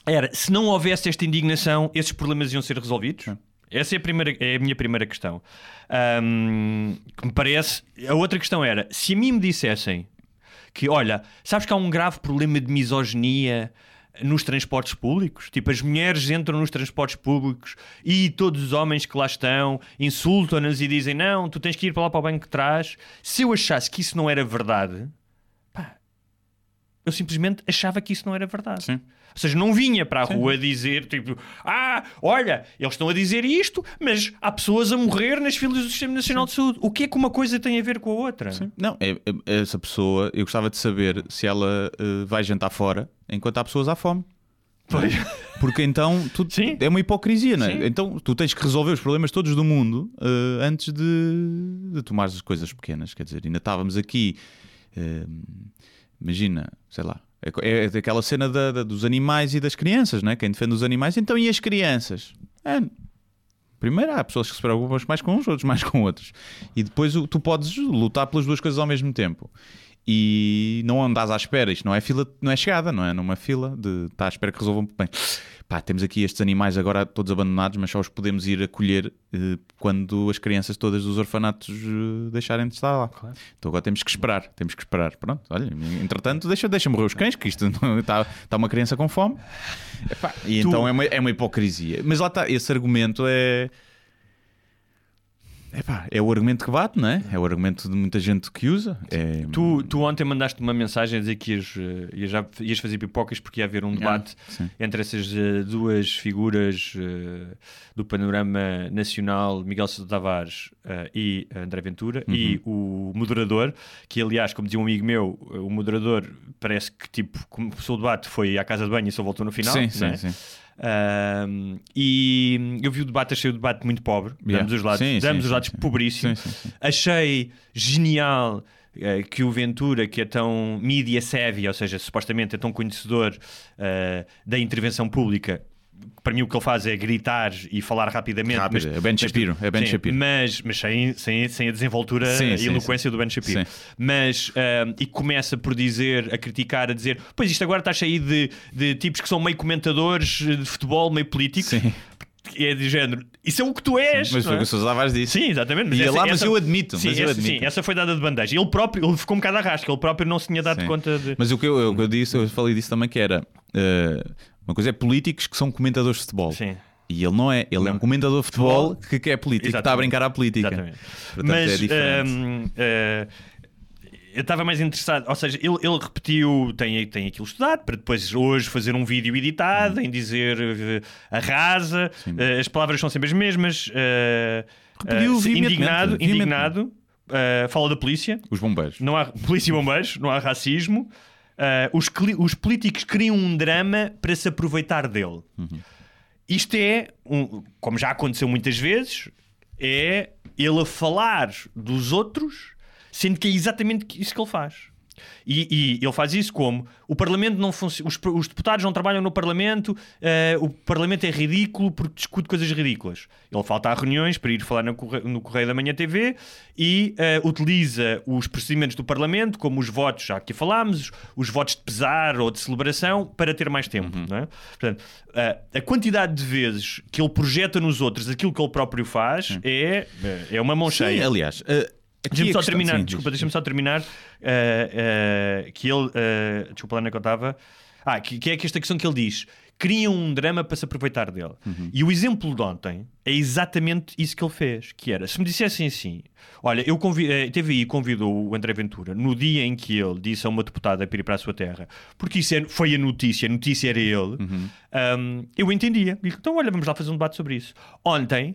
era, se não houvesse esta indignação, esses problemas iam ser resolvidos? Essa é a, primeira, é a minha primeira questão. Ahm, que me parece. A outra questão era: se a mim me dissessem que, olha, sabes que há um grave problema de misoginia nos transportes públicos? Tipo, as mulheres entram nos transportes públicos e todos os homens que lá estão insultam-nas e dizem: não, tu tens que ir para lá para o banco de trás. Se eu achasse que isso não era verdade, pá, eu simplesmente achava que isso não era verdade. Sim. Ou seja, não vinha para a rua dizer tipo, ah, olha, eles estão a dizer isto, mas há pessoas a morrer nas filas do Sistema Nacional de Saúde. O que é que uma coisa tem a ver com a outra? Não, é, é- essa pessoa, eu gostava de saber se ela eh, vai jantar fora enquanto há pessoas à fome. Pois. Porque então tu- Sim. é uma hipocrisia, não é? Sim. Então tu tens que resolver os problemas todos do mundo eh, antes de, de tomar as coisas pequenas. Quer dizer, ainda estávamos aqui, eh, imagina, sei lá, é, co- é daquela cena da- da- dos animais e das crianças, não é? Quem defende os animais, então e as crianças? É, Primeiro há pessoas que se preocupam mais com uns, outros mais com outros. E depois tu podes lutar pelas duas coisas ao mesmo tempo. E não andas à espera, isto não é fila, não é chegada, não é numa fila de estar à espera que resolvam bem. Pá, temos aqui estes animais agora todos abandonados, mas só os podemos ir acolher eh, quando as crianças todas dos orfanatos eh, deixarem de estar lá. Então agora temos que esperar, temos que esperar. Pronto, olha, entretanto, deixa, deixa morrer os cães, que isto está, está uma criança com fome. Epá, e Tu- então é uma, é uma hipocrisia. Mas lá está, esse argumento é. Epá, é o argumento que bate, não é? É o argumento de muita gente que usa. É... Tu, tu ontem mandaste uma mensagem a dizer que ias, eh, ias, ias fazer pipocas porque ia haver um debate sim. entre essas eh, duas figuras eh, do panorama nacional, Miguel Sousa Tavares eh, e André Ventura, e o moderador, que aliás, como dizia um amigo meu, o moderador parece que tipo, começou o debate, foi à casa de banho e só voltou no final. Sim, sim, é? sim. Ahm, e eu vi o debate, achei o debate muito pobre. Yeah. Damos os lados, Sim, damos sim, os lados sim, sim. pobríssimos. Sim, sim, sim. Achei genial eh, que o Ventura, que é tão media savvy, ou seja, supostamente é tão conhecedor eh, da intervenção pública, para mim o que ele faz é gritar e falar rapidamente. Rápido, é Ben Shapiro, é Ben sim, Shapiro. Mas, mas sem, sem, sem a desenvoltura Sim, e sim, eloquência do Ben Shapiro. Sim. Mas, ah, e começa por dizer, a criticar, a dizer: Pois isto agora está cheio de, de tipos que são meio comentadores de futebol, meio políticos. Sim. É de género. Isso é o que tu és. Mas não foi é? o que o Sousa Tavares disse. Sim, exatamente. Ia lá, mas eu admito, Sim, mas eu essa, admito. sim, essa foi dada de bandeja. Ele próprio ele ficou um bocado arrasca, ele próprio não se tinha dado Sim. conta de. Mas o que eu, o que eu disse, eu falei disso também, que era eh, uma coisa é políticos que são comentadores de futebol. Sim. E ele não é, ele é um comentador de futebol que quer política, que está a brincar à política. Exatamente. Portanto, Mas é diferente. hum, eh, eu estava mais interessado, ou seja, ele, ele repetiu, tem, tem aquilo estudado, para depois hoje fazer um vídeo editado em dizer eh, arrasa, eh, as palavras são sempre as mesmas. eh, Repetiu veementemente, indignado, indignado, eh, fala da polícia, Os bombeiros. não há polícia e bombeiros, não há racismo. Ah, os, os políticos criam um drama para se aproveitar dele. Isto é, um- como já aconteceu muitas vezes, é ele a falar dos outros, sendo que é exatamente isso que ele faz. E, e ele faz isso como o Parlamento não funciona, os, os deputados não trabalham no Parlamento, eh, o Parlamento é ridículo porque discute coisas ridículas. Ele falta a reuniões para ir falar no Correio, no Correio da Manhã TV e eh, utiliza os procedimentos do Parlamento, como os votos, já aqui falámos, os votos de pesar ou de celebração, para ter mais tempo. Uhum. É? Portanto, eh, a quantidade de vezes que ele projeta nos outros aquilo que ele próprio faz é, é uma mão Sim, cheia. aliás, Deixa-me a só terminar, sim, desculpa, diz. deixa-me só terminar. eh, eh, que ele, eh, desculpa lá onde é que eu estava. Ah, que, que é que esta questão que ele diz: criam um drama para se aproveitar dele. Uhum. E o exemplo de ontem é exatamente isso que ele fez: que era, se me dissessem assim, olha, eu convi eh, TVI convidou o André Ventura no dia em que ele disse a uma deputada para ir para a sua terra, porque isso é- foi a notícia, a notícia era ele, Uhum. um, eu entendia. Então, olha, vamos lá fazer um debate sobre isso. Ontem,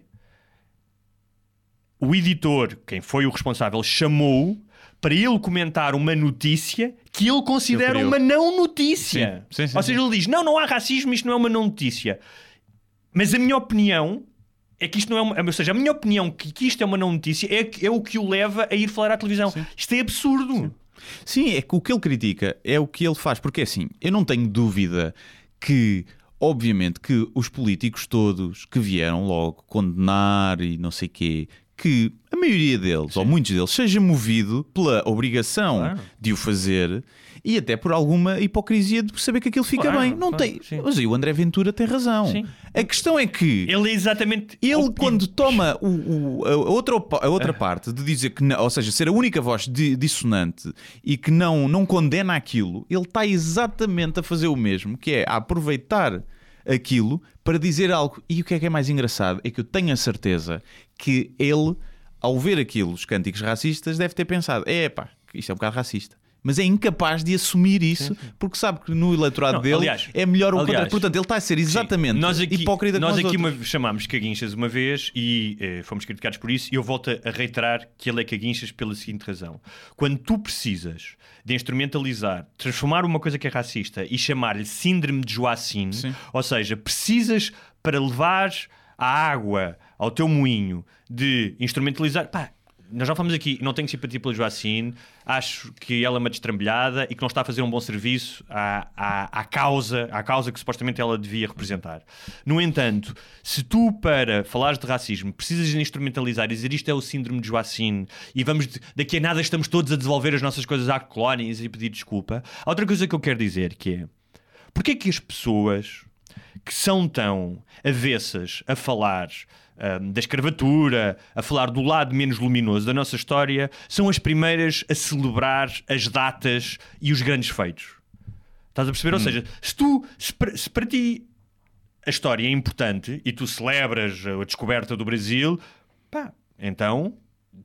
o editor, quem foi o responsável, chamou para ele comentar uma notícia que ele considera uma não notícia. Sim, sim, sim, Ou seja, ele diz: não, não há racismo, isto não é uma não notícia. Mas a minha opinião é que isto não é uma. Ou seja, a minha opinião que, que isto é uma não notícia é, é o que o leva a ir falar à televisão. Isto é absurdo. Sim, é que o que ele critica é o que ele faz, porque assim, eu não tenho dúvida que, obviamente, que os políticos todos que vieram logo condenar e não sei quê, que a maioria deles, ou muitos deles, seja movido pela obrigação Claro. de o fazer e até por alguma hipocrisia de saber que aquilo fica Claro, bem. Não claro, tem. sim. Mas aí o André Ventura tem razão. Sim. A questão é que Ele é exatamente. ele, o- quando toma o, o- a outra, a outra parte de dizer que, não, ou seja, ser a única voz di- dissonante e que não, não condena aquilo, ele está exatamente a fazer o mesmo, que é a aproveitar aquilo para dizer algo. E o que é que é mais engraçado é que eu tenho a certeza que ele, ao ver aquilo, os cânticos racistas, deve ter pensado: é pá, isto é um bocado racista. Mas é incapaz de assumir isso porque sabe que no eleitorado Não, dele aliás- é melhor o aliás, contrário. Portanto, ele está a ser exatamente nós aqui, hipócrita nós aqui uma- chamámos caguinchas uma vez e eh, fomos criticados por isso e eu volto a reiterar que ele é caguinchas pela seguinte razão. Quando tu precisas de instrumentalizar, transformar uma coisa que é racista e chamar-lhe síndrome de Joacine, Sim. ou seja, precisas para levar a água ao teu moinho de instrumentalizar... Pá, nós já falamos aqui, não tenho simpatia pela Joacine, acho que ela é uma destrambelhada e que não está a fazer um bom serviço à, à, à causa, à causa que supostamente ela devia representar. No entanto, se tu, para falares de racismo, precisas de instrumentalizar e dizer isto é o síndrome de Joacine e vamos, de- daqui a nada estamos todos a devolver as nossas coisas à colónias e pedir desculpa, há outra coisa que eu quero dizer que é porque é que as pessoas que são tão avessas a falar da escravatura, a falar do lado menos luminoso da nossa história, são as primeiras a celebrar as datas e os grandes feitos. Estás a perceber? Ou seja, se tu, se para, se para ti a história é importante e tu celebras a descoberta do Brasil, pá, então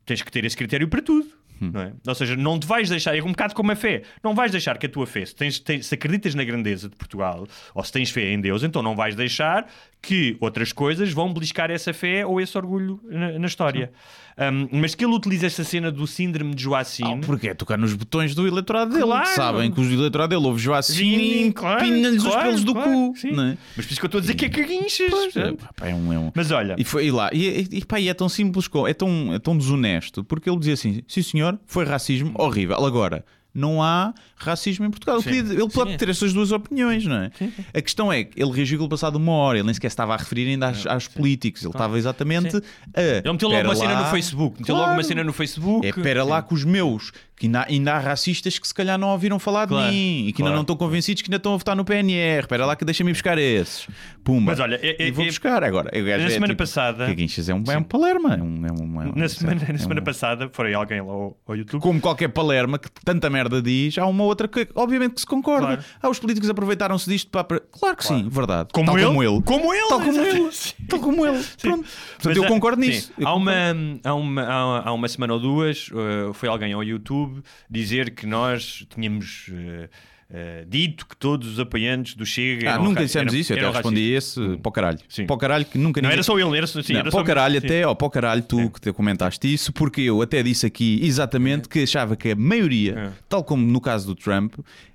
tens que ter esse critério para tudo. Não é? Ou seja, não te vais deixar, é um bocado como a fé, não vais deixar que a tua fé, se, tens, tens- se acreditas na grandeza de Portugal ou se tens fé em Deus, então não vais deixar que outras coisas vão beliscar essa fé ou esse orgulho na, na história. Um, mas que ele utiliza esta cena do síndrome de Joacine. Ah, porque é tocar nos botões do eleitorado dele. Claro. Sabem que o eleitorado dele ouve Joacim Sim, e claro, pinha-lhes os claro, pelos do cu. é? Mas por isso que eu estou a dizer que é caguinchas. Pois, é, pá, é um, é um- Mas olha, E foi e lá. E, e, pá, e é tão simples, é tão, é tão desonesto, porque ele dizia assim: sim senhor, foi racismo horrível. Agora, não há racismo em Portugal. Ele, Sim. ele pode Sim. ter essas duas opiniões, não é? A questão é que ele reagiu pelo passado uma hora, ele nem sequer estava a referir ainda aos, aos políticos, ele estava exatamente Sim. a. ele meteu logo "Pera uma cena lá." no Facebook. Meteu logo Claro. uma cena no Facebook. É, pera lá com os meus, que ainda, ainda há racistas que se calhar não ouviram falar Claro, de mim e que claro. ainda não estão convencidos que ainda estão a votar no PNR. Espera lá que deixa-me buscar esses. Pumba. Mas olha, é- é- e vou é- buscar agora. O gajo na é semana tipo, passada- Caguinchas é um, é um palerma. É um, é um, é um- Na semana, na semana passada, foi alguém lá ao, ao YouTube. Como qualquer palerma que tanta merda diz, há uma outra que obviamente que se concorda. Claro. Ah, os políticos aproveitaram-se disto para. Claro que sim, verdade. Como Tal ele? como ele. Como ele, Tal como ele. Tal como ele. Pronto. Portanto, eu ah, concordo sim. nisso. Eu Há, concordo. uma, há, uma, há, há uma semana ou duas uh, foi alguém ao YouTube dizer que nós tínhamos uh, uh, dito que todos os apoiantes do Chega. Ah, nunca dissemos isso, eu até respondi esse para o caralho. Sim. Para o caralho que nunca Não ninguém- era só ele, era, sim, Não, era para o caralho sim. até, ó, para o caralho tu que te comentaste isso, porque eu até disse aqui exatamente que achava que a maioria, É. tal como no caso do Trump,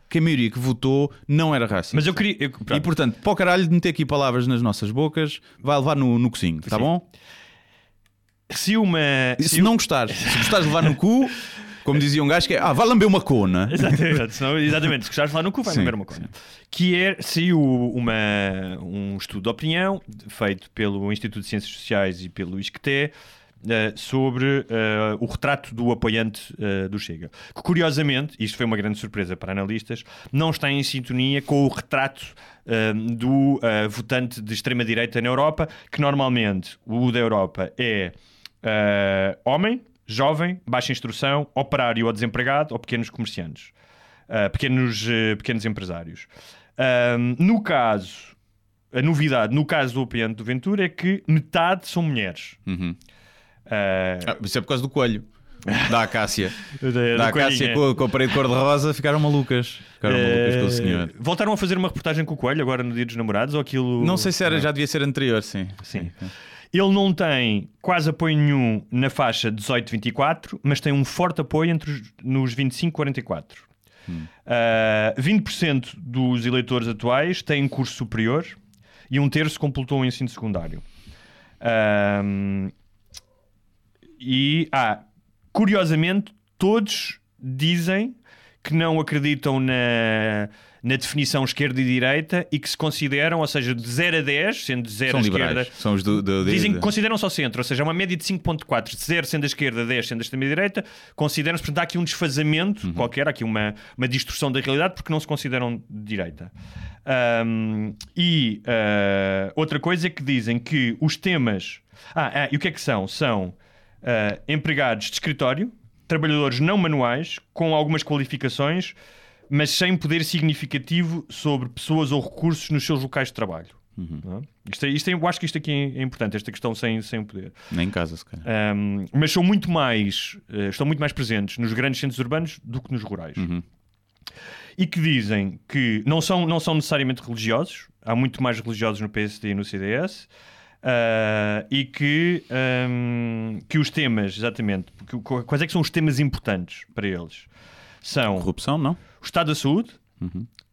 que a maioria que votou não era racista. Mas eu queria. eu- E portanto, para o caralho de meter aqui palavras nas nossas bocas, vai levar no, no cozinho, tá Sim. bom? se uma. E se não gostares, se gostares de levar no cu, Como dizia um gajo que é, ah, vai lamber uma cona. Exatamente, senão, exatamente. Se gostares de falar no cu, vai comer uma coisa. Que é, saiu uma, um estudo de opinião feito pelo Instituto de Ciências Sociais e pelo ISCTE eh, sobre eh, o retrato do apoiante eh, do Chega. Que curiosamente, isto foi uma grande surpresa para analistas, não está em sintonia com o retrato eh, do votante de extrema-direita na Europa, que normalmente o da Europa é homem, jovem, baixa instrução, operário ou desempregado ou pequenos comerciantes, uh, pequenos, uh, pequenos empresários. Um, no caso, a novidade no caso do apoiante do Ventura é que metade são mulheres. Uhum. Uh, Ah, isso é por causa do coelho. Da Acácia. da- Da Acácia coelhinha. com, com a parede cor-de-rosa ficaram malucas. Ficaram malucas com o Eh, senhor. Voltaram a fazer uma reportagem com o Coelho agora no Dia dos Namorados ou aquilo. Não sei se era, já devia ser anterior, sim. Sim. Ele não tem quase apoio nenhum na faixa 18-24, mas tem um forte apoio entre os, nos 25-44. Uh, 20% dos eleitores atuais têm curso superior e um terço completou o ensino secundário. Um, e, ah, curiosamente, todos dizem que não acreditam na, na definição esquerda e direita e que se consideram, ou seja, de 0 a 10, sendo 0 São a liberais. esquerda, São os do. do- Dizem que de- consideram só centro, ou seja, uma média de 5.4, de 0 sendo a esquerda, 10 sendo a extrema-direita, consideram-se, portanto, há aqui um desfazamento Uhum. qualquer, há aqui uma, uma distorção da realidade porque não se consideram de direita. Ahm, e ah, outra coisa é que dizem que os temas... Ah, ah, e o que é que são? São ah, empregados de escritório, trabalhadores não manuais, com algumas qualificações, mas sem poder significativo sobre pessoas ou recursos nos seus locais de trabalho. Não é? Isto, é- isto é- eu acho que isto aqui é importante, esta questão sem, sem poder. Nem em casa, se calhar. Um, mas são muito mais, eh, estão muito mais presentes nos grandes centros urbanos do que nos rurais. E que dizem que não são, não são necessariamente religiosos, há muito mais religiosos no PSD e no CDS, ah, e que, um, que os temas, exatamente, que- quais é que são os temas importantes para eles? São Corrupção, não? O estado da saúde,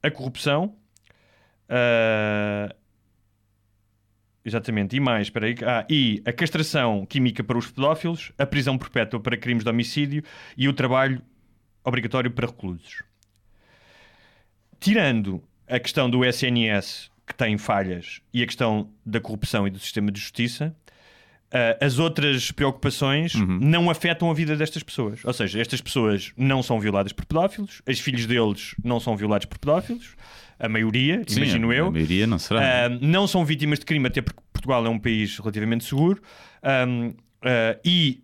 a corrupção, ah, exatamente, e mais, espera aí, ah, e a castração química para os pedófilos, a prisão perpétua para crimes de homicídio e o trabalho obrigatório para reclusos. Tirando a questão do SNS, que tem falhas, e a questão da corrupção e do sistema de justiça, ah, as outras preocupações não afetam a vida destas pessoas. Ou seja, estas pessoas não são violadas por pedófilos, os filhos deles não são violados por pedófilos, a maioria, Sim, imagino a, eu. A maioria não será. Ah, não são vítimas de crime, até porque Portugal é um país relativamente seguro. Um, ah, e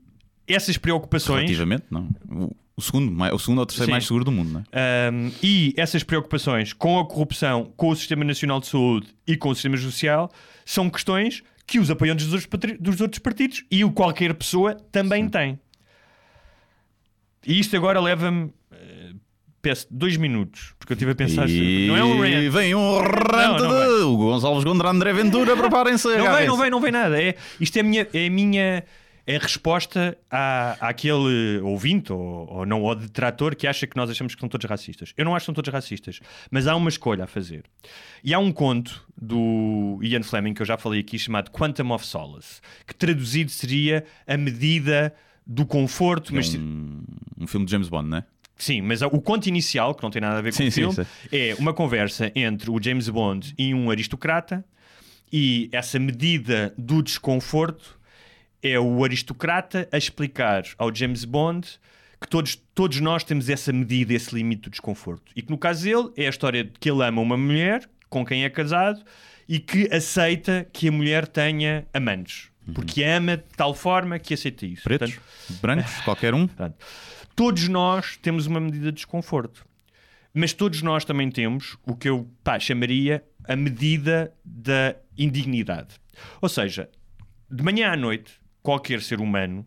essas preocupações. Relativamente, não. O, o segundo, o segundo ou terceiro Sim. mais seguro do mundo, não é? Um, e essas preocupações com a corrupção, com o Sistema Nacional de Saúde e com o Sistema Judicial são questões que os apoiantes dos outros, dos outros partidos e o qualquer pessoa também tem. E isto agora leva-me. eh, peço dois minutos, porque eu estive a pensar. E Não é um rant. vem um rant Não, não de Hugo Gonçalves contra André Ventura, preparem-se. Não vem, não vem, não vem nada. É, isto é a minha, é a minha é resposta à, àquele ouvinte ou, ou não, ou detrator que acha que nós achamos que são todos racistas. Eu não acho que são todos racistas, mas há uma escolha a fazer. E há um conto do Ian Fleming que eu já falei aqui chamado Quantum of Solace, que traduzido seria a medida do conforto, mas Um, um filme de James Bond, não é? Sim, mas o conto inicial, que não tem nada a ver com Sim, o sim, filme, sei. é uma conversa entre o James Bond e um aristocrata, e essa medida do desconforto é o aristocrata a explicar ao James Bond que todos, todos nós temos essa medida, esse limite do desconforto. E que no caso dele é a história de que ele ama uma mulher com quem é casado e que aceita que a mulher tenha amantes. Porque ama de tal forma que aceita isso. Pretos, Portanto, brancos, qualquer um. Portanto, todos nós temos uma medida de desconforto. Mas todos nós também temos o que eu pá, chamaria a medida da indignidade. Ou seja, de manhã à noite, qualquer ser humano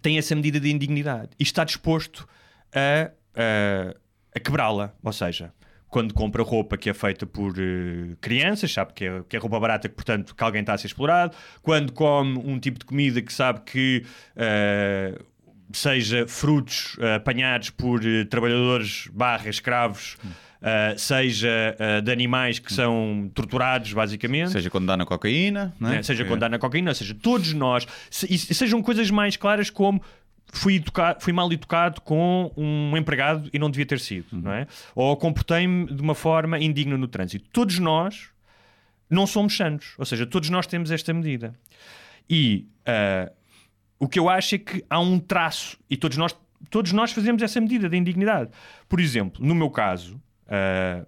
tem essa medida de indignidade e está disposto a, a, a quebrá-la. Ou seja, quando compra roupa que é feita por eh, crianças, sabe que é, que é roupa barata, que portanto que alguém está a ser explorado. Quando come um tipo de comida que sabe que eh, seja frutos eh, apanhados por trabalhadores barra escravos, eh, seja eh, de animais que são torturados, basicamente. Seja quando dá na cocaína, não é? Né? Seja quando dá na cocaína, ou seja, todos nós, se, e sejam coisas mais claras como fui, educa- fui mal educado com um empregado e não devia ter sido, não é? Ou comportei-me de uma forma indigna no trânsito. Todos nós não somos santos, ou seja, todos nós temos esta medida. E ah, o que eu acho é que há um traço, e todos nós, todos nós fazemos essa medida de indignidade. Por exemplo, no meu caso, ah,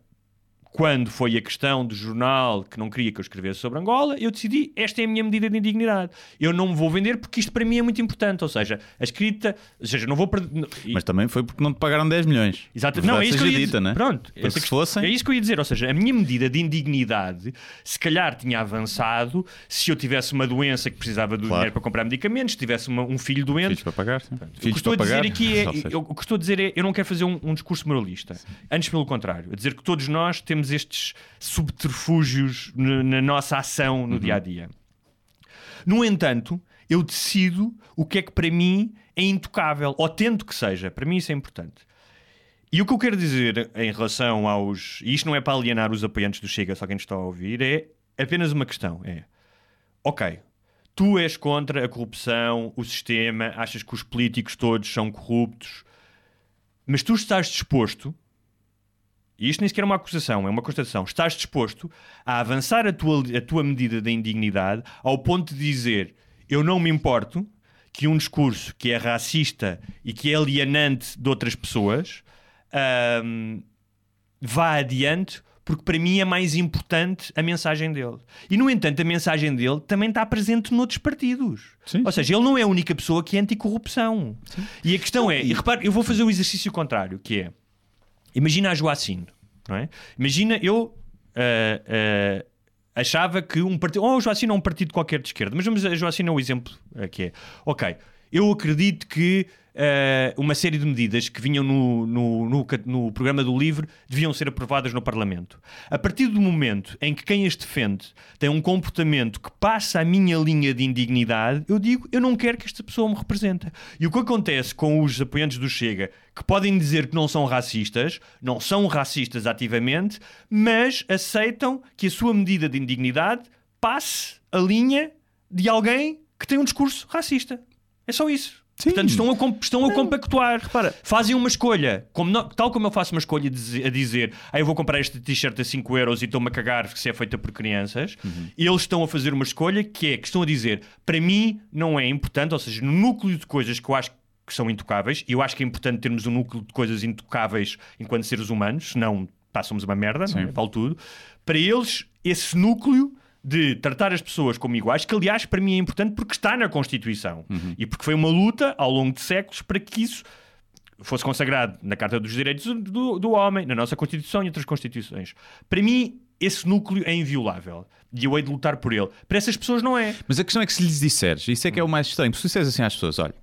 quando foi a questão do jornal que não queria que eu escrevesse sobre Angola, eu decidi, esta é a minha medida de indignidade. Eu não me vou vender porque isto para mim é muito importante. Ou seja, a escrita, ou seja, não vou perder. Mas também foi porque não te pagaram 10 milhões. Exato. Não, é isso que eu ia dita, dizer. né? Pronto, Porque se quest- fossem- É isso que eu ia dizer. Ou seja, a minha medida de indignidade, se calhar tinha avançado se eu tivesse uma doença que precisava do Claro. dinheiro para comprar medicamentos, se tivesse uma- um filho doente. Filhos para pagar. sim. O que Filhos estou a para dizer pagar. é, eu- o que estou a dizer é, eu não quero fazer um, um discurso moralista. Antes pelo contrário, a dizer que todos nós temos estes subterfúgios na, nossa ação Uhum. no dia a dia. No entanto, eu decido o que é que para mim é intocável, ou tento que seja. Para mim isso é importante. E o que eu quero dizer em relação aos. E isto não é para alienar os apoiantes do Chega, só quem está a ouvir, é apenas uma questão: é. Ok, tu és contra a corrupção, o sistema, achas que os políticos todos são corruptos, mas tu estás disposto. E isto nem sequer é uma acusação, é uma constatação. Estás disposto a avançar a tua, a tua medida de indignidade ao ponto de dizer: Eu não me importo que um discurso que é racista e que é alienante de outras pessoas ahm, vá adiante, porque para mim é mais importante a mensagem dele. E, no entanto, a mensagem dele também está presente noutros partidos. Sim, Ou seja, ele não é a única pessoa que é anticorrupção. E a questão é, e repare, eu vou fazer o exercício contrário, que é, imagina a Joacine, não é? Imagina eu ah, ah, achava que um partido, ou a Joacine é um partido qualquer de esquerda, mas vamos a Joacine é o exemplo que é, ok, eu acredito que ah, uma série de medidas que vinham no, no, no, no programa do LIVRE deviam ser aprovadas no Parlamento. A partir do momento em que quem as defende tem um comportamento que passa a minha linha de indignidade, eu digo, eu não quero que esta pessoa me represente. E o que acontece com os apoiantes do Chega, que podem dizer que não são racistas, não são racistas ativamente, mas aceitam que a sua medida de indignidade passe a linha de alguém que tem um discurso racista. É só isso. Portanto, estão a, estão a compactuar. Fazem uma escolha. Como não- tal como eu faço uma escolha a dizer ah, eu vou comprar esta t-shirt a 5 euros e estou-me a cagar se é feita por crianças, eles estão a fazer uma escolha que é que estão a dizer para mim não é importante, ou seja, no núcleo de coisas que eu acho que são intocáveis, e eu acho que é importante termos um núcleo de coisas intocáveis enquanto seres humanos, senão pá, somos uma merda, não é? vale tudo. Para eles, esse núcleo de tratar as pessoas como iguais, que aliás para mim é importante porque está na Constituição e porque foi uma luta ao longo de séculos para que isso fosse consagrado na Carta dos Direitos do, do Homem, na nossa Constituição e outras Constituições. Para mim, esse núcleo é inviolável e eu hei de lutar por ele. Para essas pessoas, não é. Mas a questão é que se lhes disseres, isso é que é o mais estranho, se disseres assim às pessoas: olha,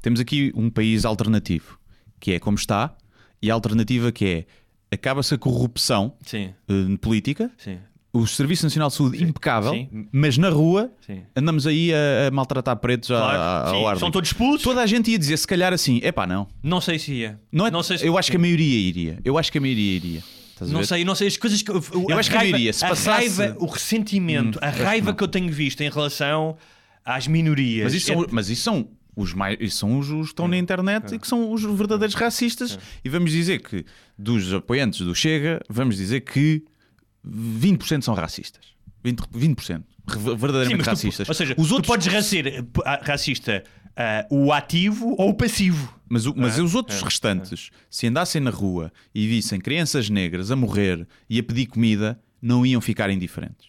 temos aqui um país alternativo, que é como está, e a alternativa que é acaba-se a corrupção Sim, eh, política, sim. O Serviço Nacional de Saúde impecável, sim. mas na rua Sim. andamos aí a, a maltratar pretos Claro, a- sim. ao ar. São todos expulsos? Toda a gente ia dizer, se calhar assim, epá, não. Não sei se ia. não, é, sei se... Eu acho que a maioria iria. Eu acho que a maioria iria. Estás Não sei, não sei, as coisas que. Eu acho que a maioria, se a passasse- raiva, o ressentimento, a raiva que eu tenho visto em relação às minorias. Mas isso é- são, mas isso são os mais são os, os que estão na internet e que são os verdadeiros racistas. E vamos dizer que dos apoiantes do Chega, vamos dizer que 20% são racistas. 20%, 20% re- Sim, verdadeiramente mas tu- racistas. ou seja, os outros, podes ser ah, racista ah, o ativo ou o passivo. mas, o- mas Ah, os outros é, restantes, se andassem na rua e vissem crianças negras a morrer e a pedir comida, não iam ficar indiferentes.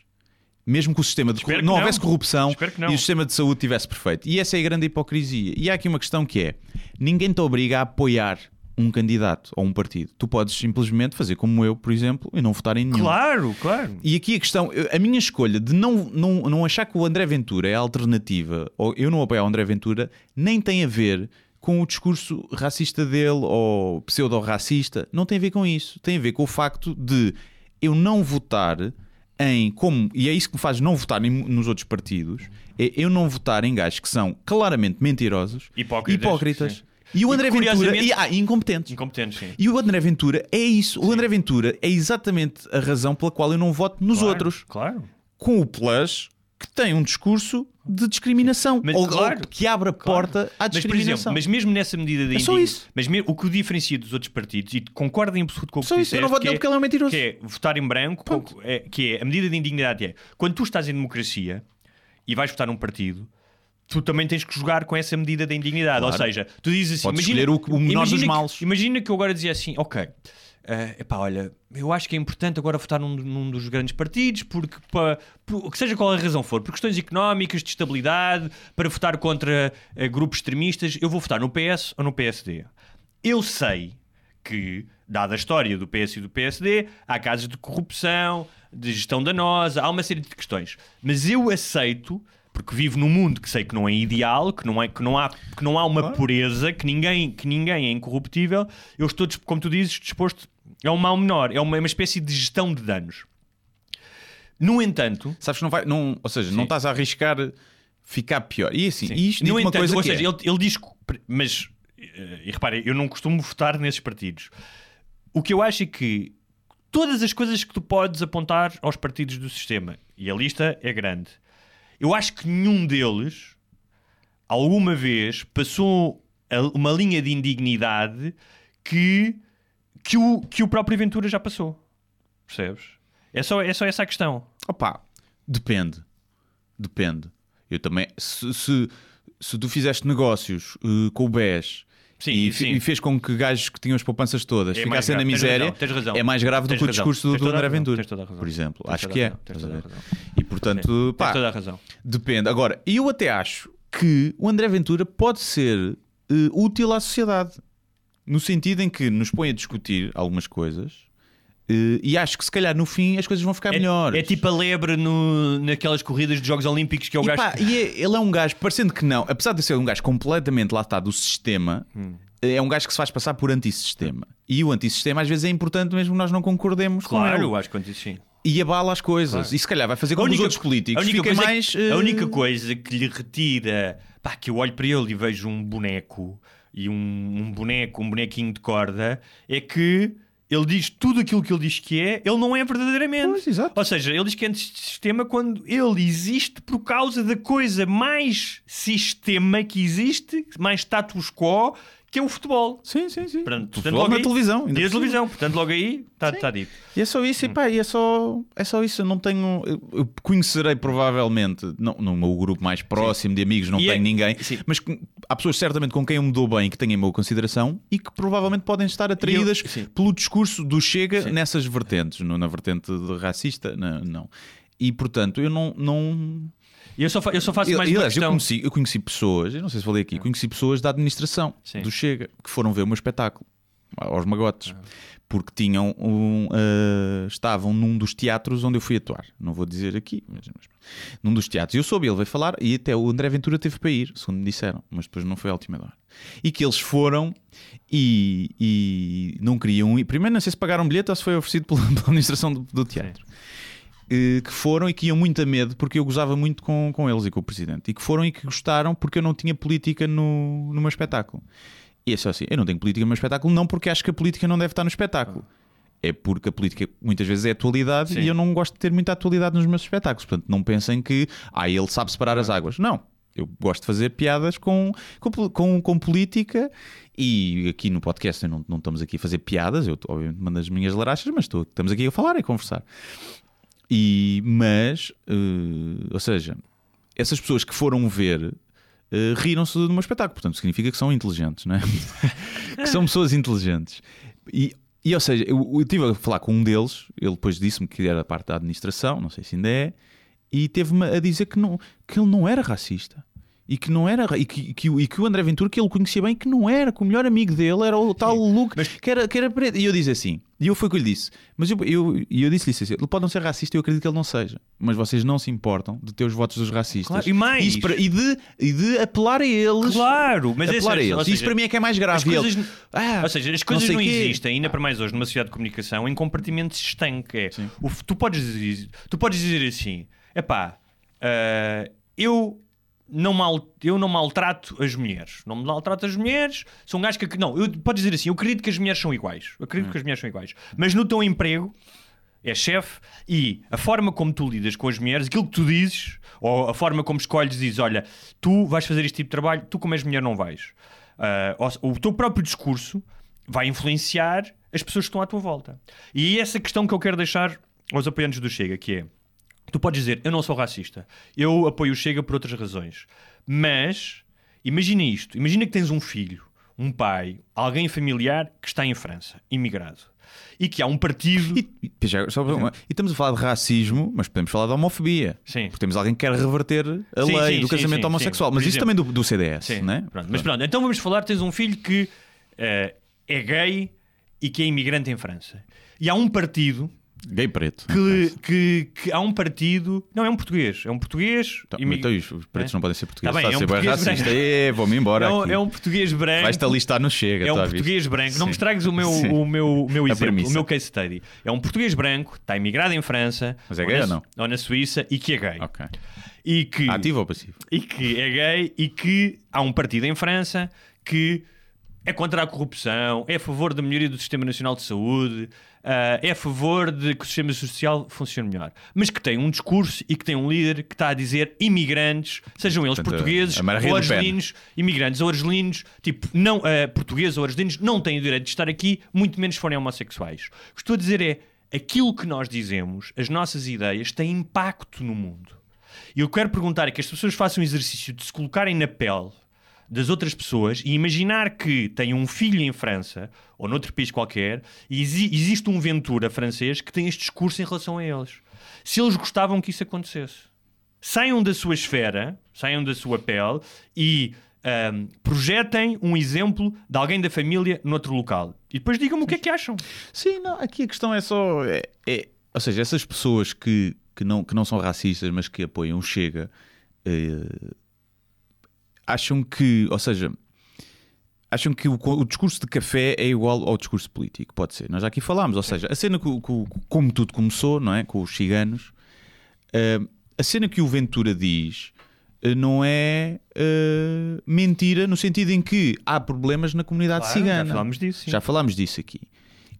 Mesmo que o sistema de não não. houvesse corrupção não. e o sistema de saúde estivesse perfeito. E essa é a grande hipocrisia. E há aqui uma questão que é: ninguém te obriga a apoiar um candidato ou um partido. Tu podes simplesmente fazer como eu, por exemplo, e não votar em nenhum. Claro, claro. E aqui a questão, a minha escolha de não, não, não achar que o André Ventura é a alternativa, ou eu não apoiar o André Ventura, nem tem a ver com o discurso racista dele ou pseudo-racista. Não tem a ver com isso. Tem a ver com o facto de eu não votar em como, e é isso que me faz não votar em- nos outros partidos, é eu não votar em gajos que são claramente mentirosos, Hipócritas, hipócritas. Sim. E o E André Ventura curiosamente- e, ah, e incompetentes. Incompetentes, sim. E o André Ventura é isso. O André Ventura é exatamente a razão pela qual eu não voto nos Claro, outros. Claro. Com o plus que tem um discurso de discriminação. Mas, ou, claro, ou que abre a Claro. porta à Mas, por discriminação. exemplo, mas mesmo nessa medida da É só isso. Mas me- o que o diferencia dos outros partidos, e concordo em absoluto com o que Só isso, eu disseste, não voto que nele porque ele é um mentiroso. Que é votar em branco, é, que é a medida de indignidade é quando tu estás em democracia e vais votar num partido. Tu também tens que jogar com essa medida da indignidade. Ou Claro. seja, tu dizes assim: Podes imagina, escolher o- o menor dos que- males. Imagina que eu agora dizia assim: ok, eh, epá, olha, eu acho que é importante agora votar num, num dos grandes partidos, porque, pa- por, que seja qual a razão for, por questões económicas, de estabilidade, para votar contra eh, grupos extremistas, eu vou votar no PS ou no PSD. Eu sei que, dada a história do PS e do PSD, há casos de corrupção, de gestão danosa, há uma série de questões. Mas eu aceito, porque vivo num mundo que sei que não é ideal, que não, é, que não, há, que não há uma pureza, que ninguém, que ninguém é incorruptível, eu estou, como tu dizes, disposto. É um mal menor, é uma, é uma espécie de gestão de danos. No entanto, Sabes que não vai. Não, ou seja, não estás a arriscar ficar pior. E assim, isto no digo uma entanto, coisa ou que seja, é. ele, ele diz. Mas, eh, e reparem, eu não costumo votar nesses partidos. O que eu acho é que todas as coisas que tu podes apontar aos partidos do sistema, e a lista é grande, eu acho que nenhum deles, alguma vez, passou uma linha de indignidade que, que, o, que o próprio Ventura já passou. Percebes? É só, é só essa a questão. Opa, depende. Depende. Eu também. Se, se, se tu fizeste negócios eh, com o BES Sim, e, sim. e fez com que gajos que tinham as poupanças todas É ficassem na grave, tens miséria, razão, tens razão. é mais grave do que o discurso do, do André Ventura. Por exemplo. Tens Acho que é. razão. E portanto, pá, depende. Agora, eu até acho que o André Ventura pode ser eh, útil à sociedade. No sentido em que nos põe a discutir algumas coisas e acho que se calhar no fim as coisas vão ficar melhores. É tipo a lebre no, naquelas corridas de Jogos Olímpicos que é o E, gajo. pá, e é- ele é um gajo, parecendo que não, apesar de ser um gajo completamente lá está do sistema, Hum. é um gajo que se faz passar por antissistema. E o antissistema às vezes é importante mesmo que nós não concordemos com Claro, ele. eu acho que isso sim. E abala as coisas. E se calhar vai fazer com que os outros políticos a única coisa mais. que, a eh, única coisa que lhe retira, pá, que eu olho para ele e vejo um boneco e um, um boneco, um bonequinho de corda, é que ele diz tudo aquilo que ele diz que é, ele não é verdadeiramente. Pois. Ou seja, ele diz que é antissistema quando ele existe por causa da coisa mais sistema que existe, mais status quo, que é o futebol. Sim, sim, sim. Portanto, Tu portanto, na aí- televisão. E a cima. televisão, portanto, logo aí está tá dito. E é só isso, e pá, e é só, é só isso. Eu não tenho. Eu eu conhecerei provavelmente, não, no meu grupo mais próximo de amigos, não E é- tenho ninguém, sim. mas há pessoas certamente com quem eu me dou bem, que têm em meu consideração e que provavelmente podem estar atraídas sim. pelo discurso do Chega nessas vertentes, no- na vertente de racista, na- não. E portanto, eu não. não... E eu só, fa- eu só faço Eu, mais uma aliás, eu, questão. conheci, eu conheci pessoas, eu não sei se falei aqui, conheci pessoas da administração Sim. do Chega que foram ver o meu espetáculo aos magotes Ah. porque tinham um, ah, estavam num dos teatros onde eu fui atuar. Não vou dizer aqui, mas, mas num dos teatros. Eu soube, ele veio falar e até o André Ventura teve para ir, segundo me disseram, mas depois não foi a última hora. E que eles foram e, e não queriam ir. Primeiro, não sei se pagaram bilhete ou se foi oferecido pela, pela administração do, do teatro. Eh, que foram e que iam muito a medo porque eu gozava muito com, com eles e com o presidente e que foram e que gostaram porque eu não tinha política no, no meu espetáculo. E é só assim: eu não tenho política no meu espetáculo, não porque acho que a política não deve estar no espetáculo. É porque a política muitas vezes é atualidade Sim. e eu não gosto de ter muita atualidade nos meus espetáculos. Portanto, não pensem que ah, ele sabe separar as águas. Não. Eu gosto de fazer piadas com, com, com, com política e aqui no podcast não, não estamos aqui a fazer piadas. Eu, obviamente, mando as minhas larachas, mas estou, estamos aqui a falar e a conversar. E, mas, eh, ou seja, essas pessoas que foram ver eh, riram-se do meu espetáculo. Portanto, significa que são inteligentes, não é? que são pessoas inteligentes. E, e ou seja, eu, eu estive a falar com um deles, ele depois disse-me que era parte da administração, não sei se ainda é, e teve-me a dizer que, não, que ele não era racista. E que não era e que, que, o- e que o André Ventura, que ele conhecia bem, que não era, que o melhor amigo dele era o tal Luke, que, era, que era preto. E eu disse assim, e eu foi o que eu lhe disse, mas eu, eu, e eu disse-lhe assim: ele pode não ser racista, eu acredito que ele não seja, mas vocês não se importam de ter os votos dos racistas Claro, e mais. Isso para- e, de, e de apelar a eles. Claro, mas apelar a esse- eles. ou Isso seja, para mim é que é mais grave. As coisas, Ele, ah, ou seja, as coisas não, quê. existem, ainda para mais hoje, numa sociedade de comunicação, em compartimentos estanque. É, o tu, podes dizer, tu podes dizer assim: epá, ah, eu. Não mal, eu não maltrato as mulheres. Não maltrato as mulheres. São gajos que. Não, eu, podes dizer assim: eu acredito que as mulheres são iguais. Eu acredito que as mulheres são iguais. Mas no teu emprego, é chefe e a forma como tu lidas com as mulheres, aquilo que tu dizes, ou a forma como escolhes, dizes: olha, tu vais fazer este tipo de trabalho, tu, como és mulher, não vais. Ou- o teu próprio discurso vai influenciar as pessoas que estão à tua volta. E é essa questão que eu quero deixar aos apoiantes do Chega, que é. Tu podes dizer, eu não sou racista, eu apoio o Chega por outras razões. Mas, imagina isto: imagina que tens um filho, um pai, alguém familiar que está em França, imigrado, e que há um partido. E, e, já- só- e estamos a falar de racismo, mas podemos falar de homofobia. Sim. Porque temos alguém que quer reverter a Sim, lei sim, do casamento sim, homossexual. Mas isso exemplo. também do, do CDS, Sim, né? pronto. Mas pronto, então vamos falar: tens um filho que eh, é gay e que é imigrante em França. E há um partido Gay preto. que, que, que há um partido. Não, é um português. É um português. Tá, imi- então, os os pretos É? não podem ser portugueses. Tá bem, Está é um português racista. É, vou-me embora. É um, é um português branco. Vais-te alistar no Chega. É um tá português branco. Não me Sim. estragues o meu, Sim. o meu, o meu exemplo, o meu case study. É um português branco, está imigrado em França. Mas é gay na, ou não? Ou na Suíça e que é gay. Ok. E que, Ativo ou passivo? e que é gay e que há um partido em França que é contra a corrupção, é a favor da melhoria do Sistema Nacional de Saúde, ah, é a favor de que o sistema social funcione melhor. Mas que tem um discurso e que tem um líder que está a dizer imigrantes, sejam eles Portanto, portugueses ou argelinos, imigrantes ou argelinos, tipo, não, ah, portugueses ou argelinos, não têm o direito de estar aqui, muito menos forem homossexuais. O que estou a dizer é, aquilo que nós dizemos, as nossas ideias, têm impacto no mundo. E eu quero perguntar é que as pessoas façam o exercício de se colocarem na pele das outras pessoas e imaginar que têm um filho em França ou noutro país qualquer e exi- existe um Ventura francês que tem este discurso em relação a eles. Se eles gostavam que isso acontecesse. Saiam da sua esfera, saiam da sua pele e ahm, projetem um exemplo de alguém da família noutro local. E depois digam-me o que é que acham. Sim, não, aqui a questão é só. É, é- ou seja, essas pessoas que, que, não, que não são racistas, mas que apoiam Chega, eh, acham que. Ou seja. Acham que o, o discurso de café é igual ao discurso político, pode ser. Nós já aqui falámos, ou seja, a cena que, que como tudo começou, não é? Com os ciganos, eh, a cena que o Ventura diz eh, não é eh, mentira no sentido em que há problemas na comunidade Claro, cigana. já falámos disso, sim. Já falámos disso aqui.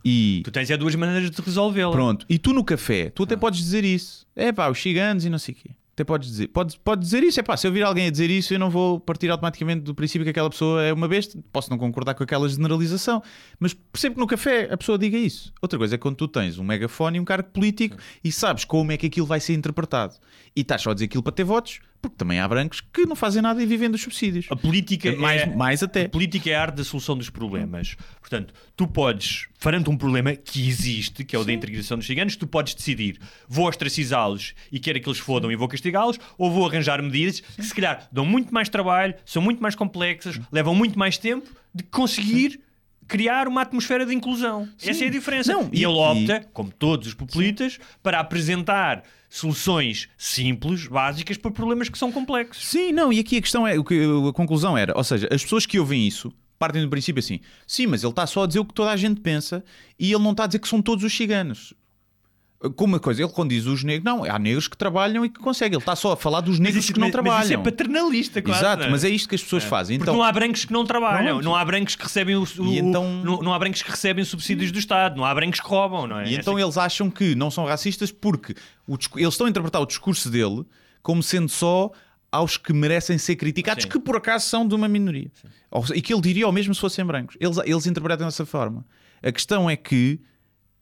E Tu tens é duas maneiras de resolvê-la. pronto, e tu no café, tu Ah. até podes dizer isso. É pá, os ciganos e não sei o quê. Até podes dizer, podes, podes dizer isso. É pá, se eu vir alguém a dizer isso, eu não vou partir automaticamente do princípio que aquela pessoa é uma besta. Posso não concordar com aquela generalização, mas percebo que no café a pessoa diga isso. Outra coisa é quando tu tens um megafone e um cargo político e sabes como é que aquilo vai ser interpretado. E estás só a dizer aquilo para ter votos, porque também há brancos que não fazem nada e vivem dos subsídios. A política Mais- é, mais até. A política é a arte da solução dos problemas. Portanto, tu podes, farante um problema que existe, que é o da integração dos ciganos, tu podes decidir, vou ostracizá-los e quero que eles fodam e vou castigá-los, ou vou arranjar medidas que se calhar dão muito mais trabalho, são muito mais complexas, levam muito mais tempo de conseguir criar uma atmosfera de inclusão. Essa é a diferença. Não, e, e- ele e- opta, como todos os populistas, para apresentar soluções simples, básicas, para problemas que são complexos. Sim, não, e aqui a questão é, a conclusão era, ou seja, as pessoas que ouvem isso partem do princípio assim, sim, mas ele está só a dizer o que toda a gente pensa e ele não está a dizer que são todos os ciganos. Como uma coisa, ele quando diz os negros, não, há negros que trabalham e que conseguem, ele está só a falar dos negros isso- que não mas- trabalham. Mas isso é paternalista, quase. Exato, não é? mas é isto que as pessoas fazem. Porque Então, não há brancos que não trabalham, Pronto. não há brancos que recebem o, o- então- não, não há brancos que recebem subsídios do Estado, não há brancos que roubam, não é? E então Essa- eles acham que não são racistas porque o eles estão a interpretar o discurso dele como sendo só aos que merecem ser criticados, Sim. que por acaso são de uma minoria. Ou E que ele diria o mesmo se fossem brancos. Eles, eles interpretam dessa forma. A questão é que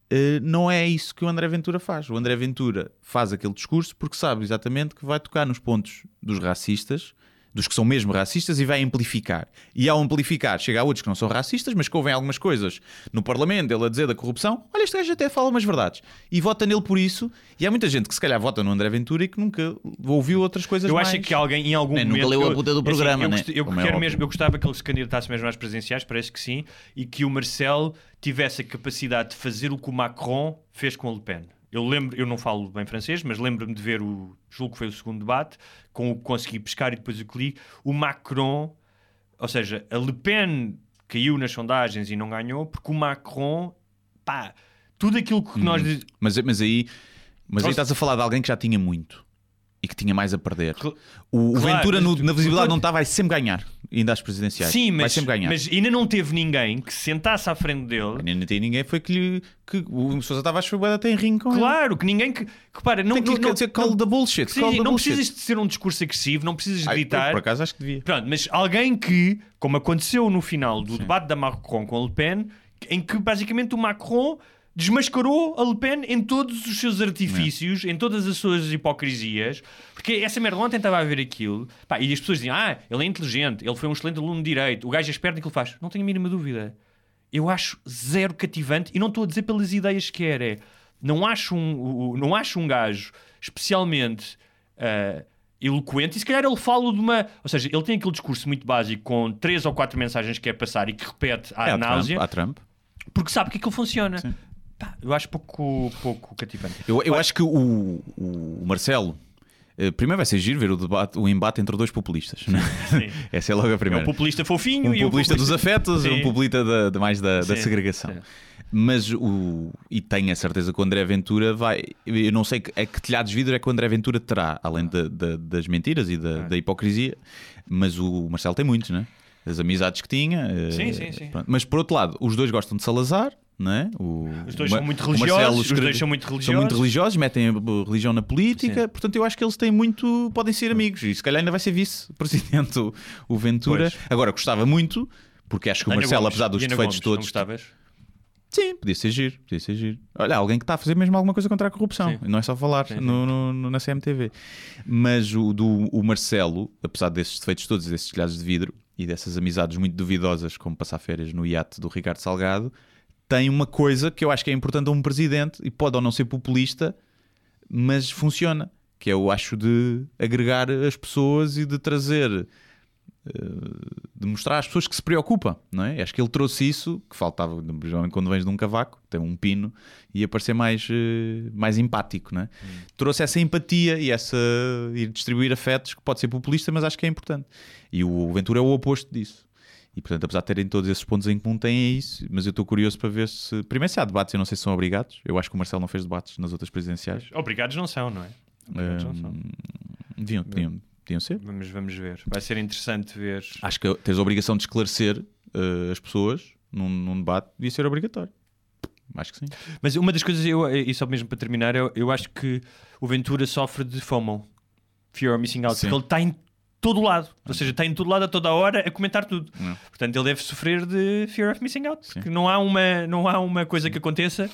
eh, não é isso que o André Ventura faz. O André Ventura faz aquele discurso porque sabe exatamente que vai tocar nos pontos dos racistas, dos que são mesmo racistas, e vai amplificar. E ao amplificar, chega a outros que não são racistas, mas que ouvem algumas coisas no Parlamento, ele a dizer da corrupção. Olha, este gajo até fala umas verdades. E vota nele por isso. E há muita gente que se calhar vota no André Ventura e que nunca ouviu outras coisas Eu mais. acho que alguém em algum Nem nunca momento. leu a eu- puta do é assim, programa, eu, né? eu é quero óbvio. mesmo, eu gostava que ele se candidatasse mesmo às presidenciais, parece que sim, e que o Marcelo tivesse a capacidade de fazer o que o Macron fez com a Le Pen. Eu lembro, eu não falo bem francês, mas lembro-me de ver o, julgo que foi o segundo debate, com o que consegui pescar e depois o que li, o Macron, ou seja, a Le Pen caiu nas sondagens e não ganhou, porque o Macron, pá, tudo aquilo que Uhum. nós Mas, mas aí, mas aí estás a falar de alguém que já tinha muito. E que tinha mais a perder. O, Claro, Ventura no- na visibilidade não está, vai sempre ganhar. Ainda às presidenciais. Sim, vai mas, sempre ganhar. mas ainda não teve ninguém que se sentasse à frente dele. Nem, nem tem ninguém foi que, lhe, que o Sousa Tavares foi até em ringue com ele. Claro, que ninguém que, que para, não, Tem que não, não, dizer call não, the bullshit. sim, call the não bullshit. precisas de ser um discurso agressivo, não precisas de gritar. Por acaso acho que devia. Pronto, mas alguém que, como aconteceu no final do debate da Macron com Le Pen, em que basicamente o Macron desmascarou a Le Pen em todos os seus artifícios, em todas as suas hipocrisias, porque essa merda ontem estava a ver aquilo, pá, e as pessoas diziam: Ah, ele é inteligente, ele foi um excelente aluno de direito, o gajo é esperto naquilo que faz. Não tenho a mínima dúvida. Eu acho zero cativante, e não estou a dizer pelas ideias que quer, é. Não acho um, não acho um gajo especialmente. ah, eloquente e se calhar ele fala de uma. Ou seja, ele tem aquele discurso muito básico com três ou quatro mensagens que quer passar e que repete à É, a náusea Trump, a Trump. porque sabe que aquilo funciona. Pá, eu acho pouco, pouco cativante. Eu, eu acho que o, o Marcelo. eh, Primeiro vai ser giro ver o, debate, o embate entre dois populistas. né? Sim. Essa é logo a É primeira. um populista fofinho um e um populista dos afetos e um populista da, da- mais da, da segregação. sim. Mas o. E tenho a certeza que o André Ventura vai. Eu não sei que, é que telhados de vidro é que o André Ventura terá, além da- da- das mentiras e da, Ah. da hipocrisia. Mas o Marcelo tem muitos, né? As amizades que tinha. eh, Sim, sim, sim. pronto. Mas por outro lado, os dois gostam de Salazar. É? o, Os dois são muito Marcelo religiosos, os dois são muito São muito religiosos. religiosos, metem a religião na política. Sim. Portanto, eu acho que eles têm muito. podem ser amigos. E se calhar ainda vai ser vice-presidente o, o Ventura. Pois. Agora, gostava muito, porque acho que o Ana Marcelo, Gomes. apesar dos defeitos Gomes, todos. gostavas? Sim, podia ser giro, podia ser giro. Olha, alguém que está a fazer mesmo alguma coisa contra a corrupção, Sim. não é só falar Sim, sim. no, no- no- na CMTV. Mas o, do, o Marcelo, apesar desses defeitos todos, desses telhados de vidro e dessas amizades muito duvidosas, como passar férias no iate do Ricardo Salgado, tem uma coisa que eu acho que é importante a um presidente e pode ou não ser populista, mas funciona. Que é, eu acho, de agregar as pessoas e de trazer de mostrar às pessoas que se preocupam, não é? Acho que ele trouxe isso que faltava, principalmente quando vens de um cavaco, tem um pino, ia parecer mais, eh, mais empático, não é? Trouxe essa empatia e essa e distribuir afetos que pode ser populista, mas acho que é importante. E o Ventura é o oposto disso. E portanto, apesar de terem todos esses pontos em comum, tem isso. Mas eu estou curioso para ver se. Primeiro, se há debates, eu não sei se são obrigados. Eu acho que o Marcelo não fez debates nas outras presidenciais. Obrigados não são, não é? Obrigados não são. Hum, deviam, podiam, podiam ser. Vamos, vamos ver. Vai ser interessante ver. Acho que tens a obrigação de esclarecer eh, as pessoas num, num debate, devia ser obrigatório. Acho que sim. Mas uma das coisas, eu, e só mesmo para terminar, eu, eu acho que o Ventura sofre de FOMO Fear of Missing Out, Sim. porque ele está em todo lado, ou seja, está em todo lado a toda hora a comentar tudo. Não. Portanto, ele deve sofrer de Fear of Missing Out, Sim. porque não há, uma, não há uma coisa que aconteça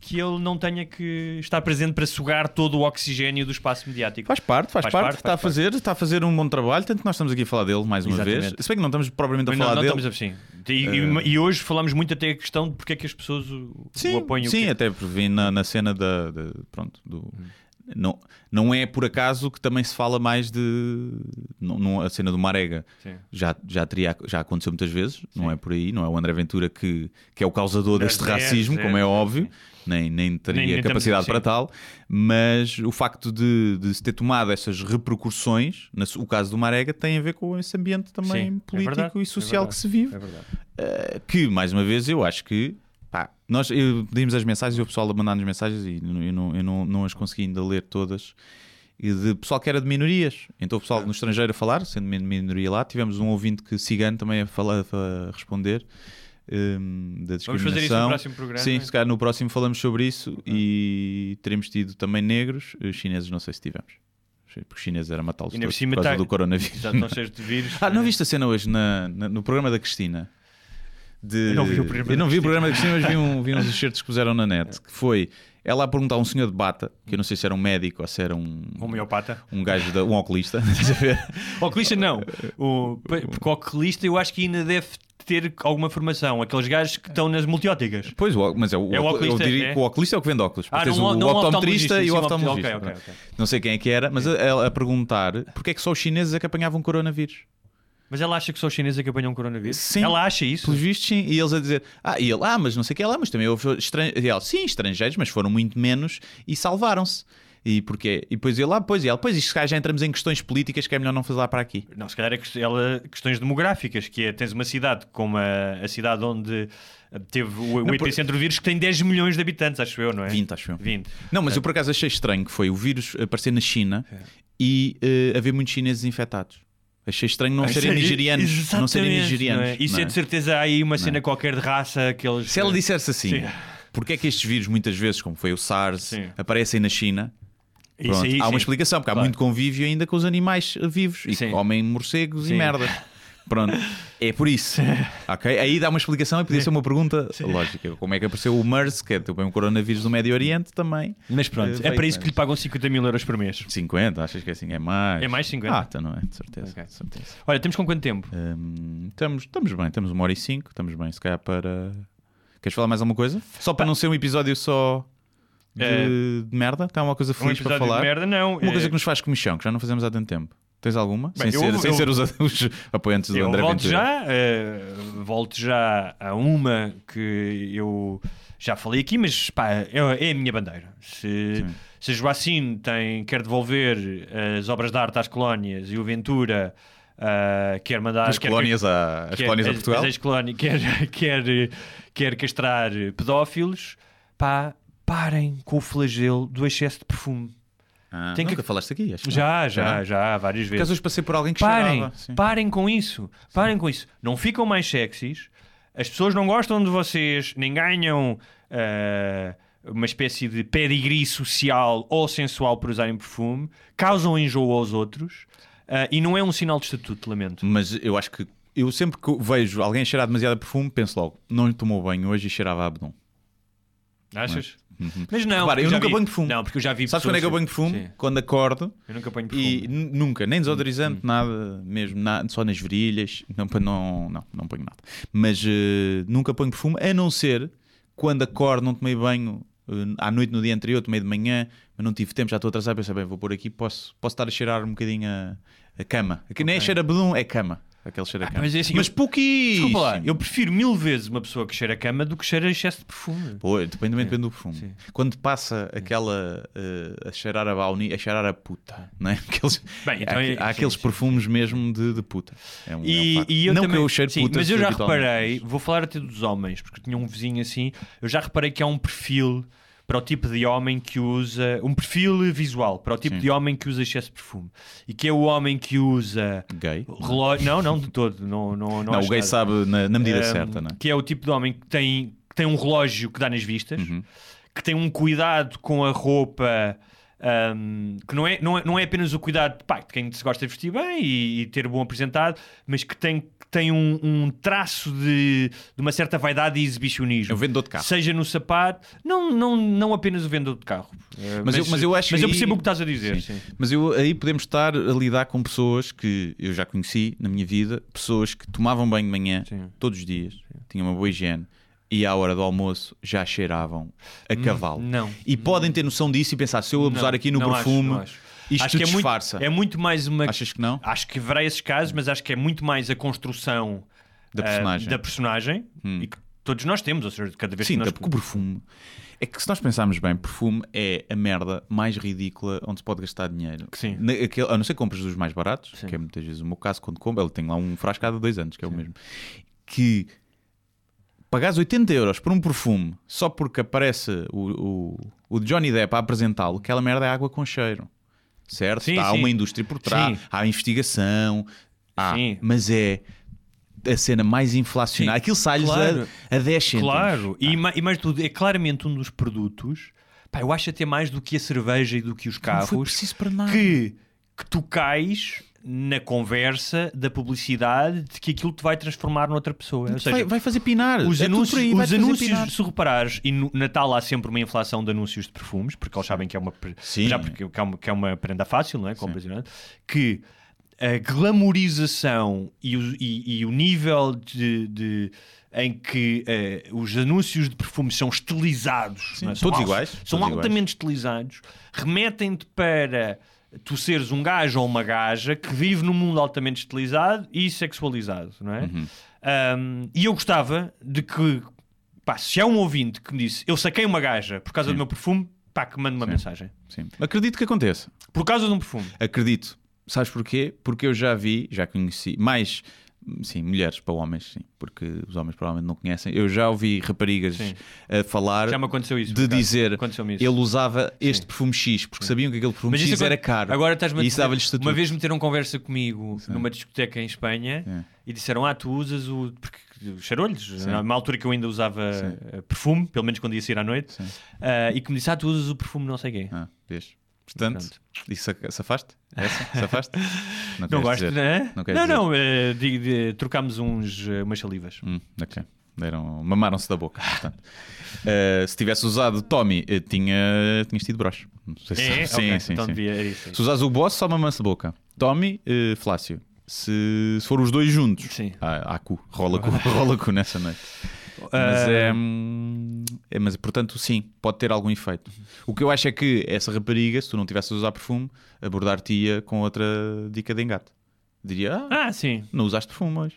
que ele não tenha que estar presente para sugar todo o oxigênio do espaço mediático. Faz parte, faz, Faz parte, parte, está, faz a fazer, está a fazer um bom trabalho, tanto que nós estamos aqui a falar dele mais uma Exatamente. vez. Se bem que não estamos propriamente a Mas não, falar não dele. estamos assim. E, e- e hoje falamos muito até a questão de porque é que as pessoas o, Sim, o apoiam. sim o até porque vim na, na cena da, da- pronto, do, não, não é por acaso que também se fala mais de não, não- a cena do Marega Sim. já, já, teria, já aconteceu muitas vezes, não é por aí, não é o André Ventura que, que é o causador deste racismo, como é óbvio, sim. nem, nem teria Nem- capacidade para tal, mas o facto de, de se ter tomado essas repercussões, na- o caso do Marega, tem a ver com esse ambiente também Sim, é político verdade, e é social verdade, que se vive. É verdade. Uh, que, mais uma vez, eu acho que pá, nós eu, pedimos as mensagens e o pessoal a mandar-nos mensagens e eu, não, eu não, não as consegui ainda ler todas. E de pessoal que era de minorias, então o pessoal no estrangeiro a falar, sendo min- minoria lá, tivemos um ouvinte que cigano também a, falar, a responder um, da Vamos discriminação. fazer isso no próximo programa. Sim, se calhar no próximo falamos sobre isso e teremos tido também negros, eh, chineses não sei se tivemos. Porque chineses era matá-los por causa tá- do coronavírus. Já estão cheios de vírus. Ah, não viste a cena hoje na- na- no programa da Cristina? De... Eu não vi o programa Eu não vi o programa da Cristina, mas vi, um, vi uns excertos que puseram na net. Que foi ela a perguntar a um senhor de bata, que eu não sei se era um médico ou se era um, Homeopata. um gajo, da, um oculista. a? Oculista não. O, porque o oculista eu acho que ainda deve ter alguma formação. Aqueles gajos que estão nas multióticas. pois, o, mas é o, É o eu oculista, diria é? que o oculista é o que vende óculos. Ah, não- o, não o optometrista e o oftalmologista, sim, oftalmologista. ok, ok, ok. Não sei quem é que era, mas a, ela a perguntar porque é que só os chineses é que apanhavam coronavírus. Mas ela acha que só os chineses é que apanham coronavírus? Sim. Ela acha isso? Pelos vistos, sim. E eles a dizer, ah, e ele, ah, mas não sei o que é lá, mas também houve estrangeiros. Sim, estrangeiros, mas foram muito menos e salvaram-se. E porquê? E depois ele, ah, pois, e ela, pois, isto se calhar já entramos em questões políticas que é melhor não fazer lá para aqui. Não, se calhar é quest- ela, questões demográficas, que é, tens uma cidade como a, a cidade onde teve o, o Não, por- epicentro do vírus, que tem 10 milhões de habitantes, acho eu, não é? 20, acho eu. 20. Não, mas eu por acaso achei estranho que foi o vírus aparecer na China É. e eh, haver muitos chineses infectados. Achei estranho não serem nigerianos. Não serem nigerianos. não é? Isso não é de certeza há aí uma cena é? qualquer de raça que eles. Se ela dissesse assim, Sim. porque é que estes vírus, muitas vezes, como foi o SARS, Sim. aparecem na China? Pronto, aí, há uma explicação, porque há Claro. muito convívio ainda com os animais vivos e comem morcegos Sim. e merda. Pronto, é por isso. ok? Aí dá uma explicação e podia ser uma pergunta lógica. Como é que apareceu o MERS, que é também um coronavírus do Médio Oriente, também. Mas pronto, é veio para isso que lhe pagam 50 mil euros por mês. 50, achas que é assim? É mais? É mais 50? Ah, então não é, de certeza. Ok. de certeza. Olha, temos com quanto tempo? Hum, estamos, estamos bem, estamos uma hora e cinco, estamos bem, se calhar para. Queres falar mais alguma coisa? Só para não ser um episódio só de, É. de merda? Tem alguma coisa Um feliz para episódio falar? merda, não. Uma coisa Eh, que nos faz comichão, que já não fazemos há tanto tempo. Tens alguma? Bem, sem eu- ser, sem eu- ser os, os apoiantes do Eu André volto Ventura. já, eh, volto já a uma que eu já falei aqui, mas pá, é, é a minha bandeira. Se, se a Joacine tem, quer devolver as obras de arte às colónias e o Ventura ah, quer mandar. As quer- colónias, a, as quer- colónias a as- Portugal? as ex-colónias, quer, quer, quer castrar pedófilos, pá, parem com o flagelo do excesso de perfume. Ah, tem que- nunca falaste aqui, acho que não. Já, já, já, várias vezes. vezes passei por alguém que Parem, cheirava. sim. parem com isso. Parem com isso. Não ficam mais sexys. As pessoas não gostam de vocês, nem ganham ah, uma espécie de pedigree social ou sensual por usarem perfume, causam enjoo aos outros ah, e não é um sinal de estatuto, lamento. Mas eu acho que eu sempre que vejo alguém cheirar demasiado a perfume, penso logo, não lhe tomou banho hoje e cheirava a abdom. Achas? Mas não, Repara, eu nunca vi- banho perfume. Não, porque eu já vi Sabes quando é que eu banho perfume? Sim. Quando acordo Eu nunca ponho perfume. e nunca, nem desodorizante, nada mesmo, só nas virilhas, não, não, não, não ponho nada. Mas eh, nunca ponho perfume, a não ser quando acordo, não tomei banho eh, à noite no dia anterior, tomei de manhã, mas não tive tempo, já estou atrasado, pensei, bem, vou pôr aqui, posso, posso estar a cheirar um bocadinho a, a cama. Aqui nem é cheiro a bedum, é cama. Aquele cheiro a cama. mas é assim, mas eu- pouquíssimo. Desculpa lá, eu prefiro mil vezes uma pessoa que cheira a cama do que cheira a excesso de perfume. Pô, depende, depende do perfume. sim. Quando passa aquela eh, a cheirar a baunilha, a cheirar a puta, não é? Aqueles, Bem, então há, é- há sim, aqueles sim. perfumes mesmo de, de puta. É um, é um E, e eu não também, que eu cheiro sim, putas mas eu já reparei, vou falar até dos homens, porque tinha um vizinho assim, eu já reparei que há um perfil para o tipo de homem que usa, um perfil visual para o tipo Sim. de homem que usa excesso de perfume. E que é o homem que usa Gay. relógio, não, não de todo, não, não, não, Não, o gay nada. sabe na, na medida Um, certa, não é? Que é o tipo de homem que tem, que tem um relógio que dá nas vistas, Uhum. que tem um cuidado com a roupa. um, que não é, não, é, não é apenas o cuidado pá, de quem se gosta de vestir bem e, e ter bom apresentado, mas que tem, tem um, um traço de, de uma certa vaidade e exibicionismo. É o vendedor de carro. Seja no sapato, não, não, não apenas o vendedor de carro. Uh, Mas eu- mas eu acho mas eu aí- percebo o que estás a dizer. Sim. sim. Mas eu, aí podemos estar a lidar com pessoas que eu já conheci na minha vida, pessoas que tomavam banho de manhã Sim. todos os dias, tinham uma boa higiene e à hora do almoço já cheiravam a cavalo. não. E podem ter noção disso e pensar, se eu abusar Não, aqui no não acho, perfume, não acho. Isto Acho que é muito, disfarça. é muito mais uma. Achas que não? Acho que haverá esses casos, mas acho que é muito mais a construção Da ah, personagem. Hum. da personagem e que todos nós temos, ou seja, cada vez Sim, que nós. até porque o perfume. É que se nós pensarmos bem, perfume é a merda mais ridícula onde se pode gastar dinheiro. Sim. Na, aquele, a não ser que compras dos mais baratos, Sim. que é muitas vezes o meu caso quando compro, ele tem lá um frasco há dois anos, que é o mesmo. Que pagares 80 euros por um perfume só porque aparece o, o, o Johnny Depp a apresentá-lo, aquela merda é água com cheiro. Certo? Sim, há sim. uma indústria por trás, Sim. há investigação, há, mas é a cena mais inflacionada. Sim, Aquilo sai-lhes claro. a, a 10 cêntimos. Claro, e, Ah. e mais de tudo, é claramente um dos produtos, pá, eu acho até mais do que a cerveja e do que os Não carros, foi preciso para nada. que, que tu cais na conversa da publicidade de que aquilo te vai transformar noutra pessoa. Ou seja, vai, vai fazer pinar. Os É anúncios, aí, os anúncios pinar. se reparares, e no Natal há sempre uma inflação de anúncios de perfumes, porque eles sabem que é uma, Sim. já porque, que é uma, que é uma prenda fácil, não é? Que a glamorização e o, e- e o nível de, de- em que eh, os anúncios de perfumes são estilizados, Sim, não é? São todos al- iguais, são todos altamente estilizados, remetem-te para tu seres um gajo ou uma gaja que vive num mundo altamente estilizado e sexualizado, não é? Uhum. Um, e eu gostava de que, pá, se há um ouvinte que me disse eu saquei uma gaja por causa do meu perfume, pá, que mande uma mensagem. Sim. Acredito que aconteça. Por causa de um perfume. Acredito. Sabes porquê? Porque eu já vi, já conheci, mais, sim, mulheres para homens, sim, porque os homens provavelmente não conhecem. Eu já ouvi raparigas Sim. a falar Já me aconteceu isso. de dizer ele usava este perfume X, porque sabiam que aquele perfume X era caro. Agora estás-me a e isso dizer- dava-lhe estatuto. Uma vez meteram conversa comigo numa discoteca em Espanha É. e disseram: Ah, tu usas o. Porque cheirou-lhes, numa altura que eu ainda usava eh, perfume, pelo menos quando ia sair à noite, Sim. ah, e que me disse: Ah, tu usas o perfume não sei quê. Ah, vês. Portanto, Pronto. isso safaste? Essa? Safaste? Não queres gosto, dizer. né? Não Não, não, eh, trocámos uns, eh, umas salivas. Hum, ok. Deram, mamaram-se da boca. Uh, se tivesse usado Tommy, tinha, tinhas tido broche. Não sei se É? Sim, Ok, sim, então sim. devia- era isso. Se usares o boss, só mamam-se da boca. Tommy, eh, Flácio. Se, se for os dois juntos, Sim. há, há cu. Rola cu, rola cu nessa noite. Mas é, é- Mas portanto, sim, pode ter algum efeito. O que eu acho é que essa rapariga, se tu não tivesses a usar perfume, abordar-te-ia com outra dica de engate. Diria, ah, Ah, sim. não usaste perfume hoje.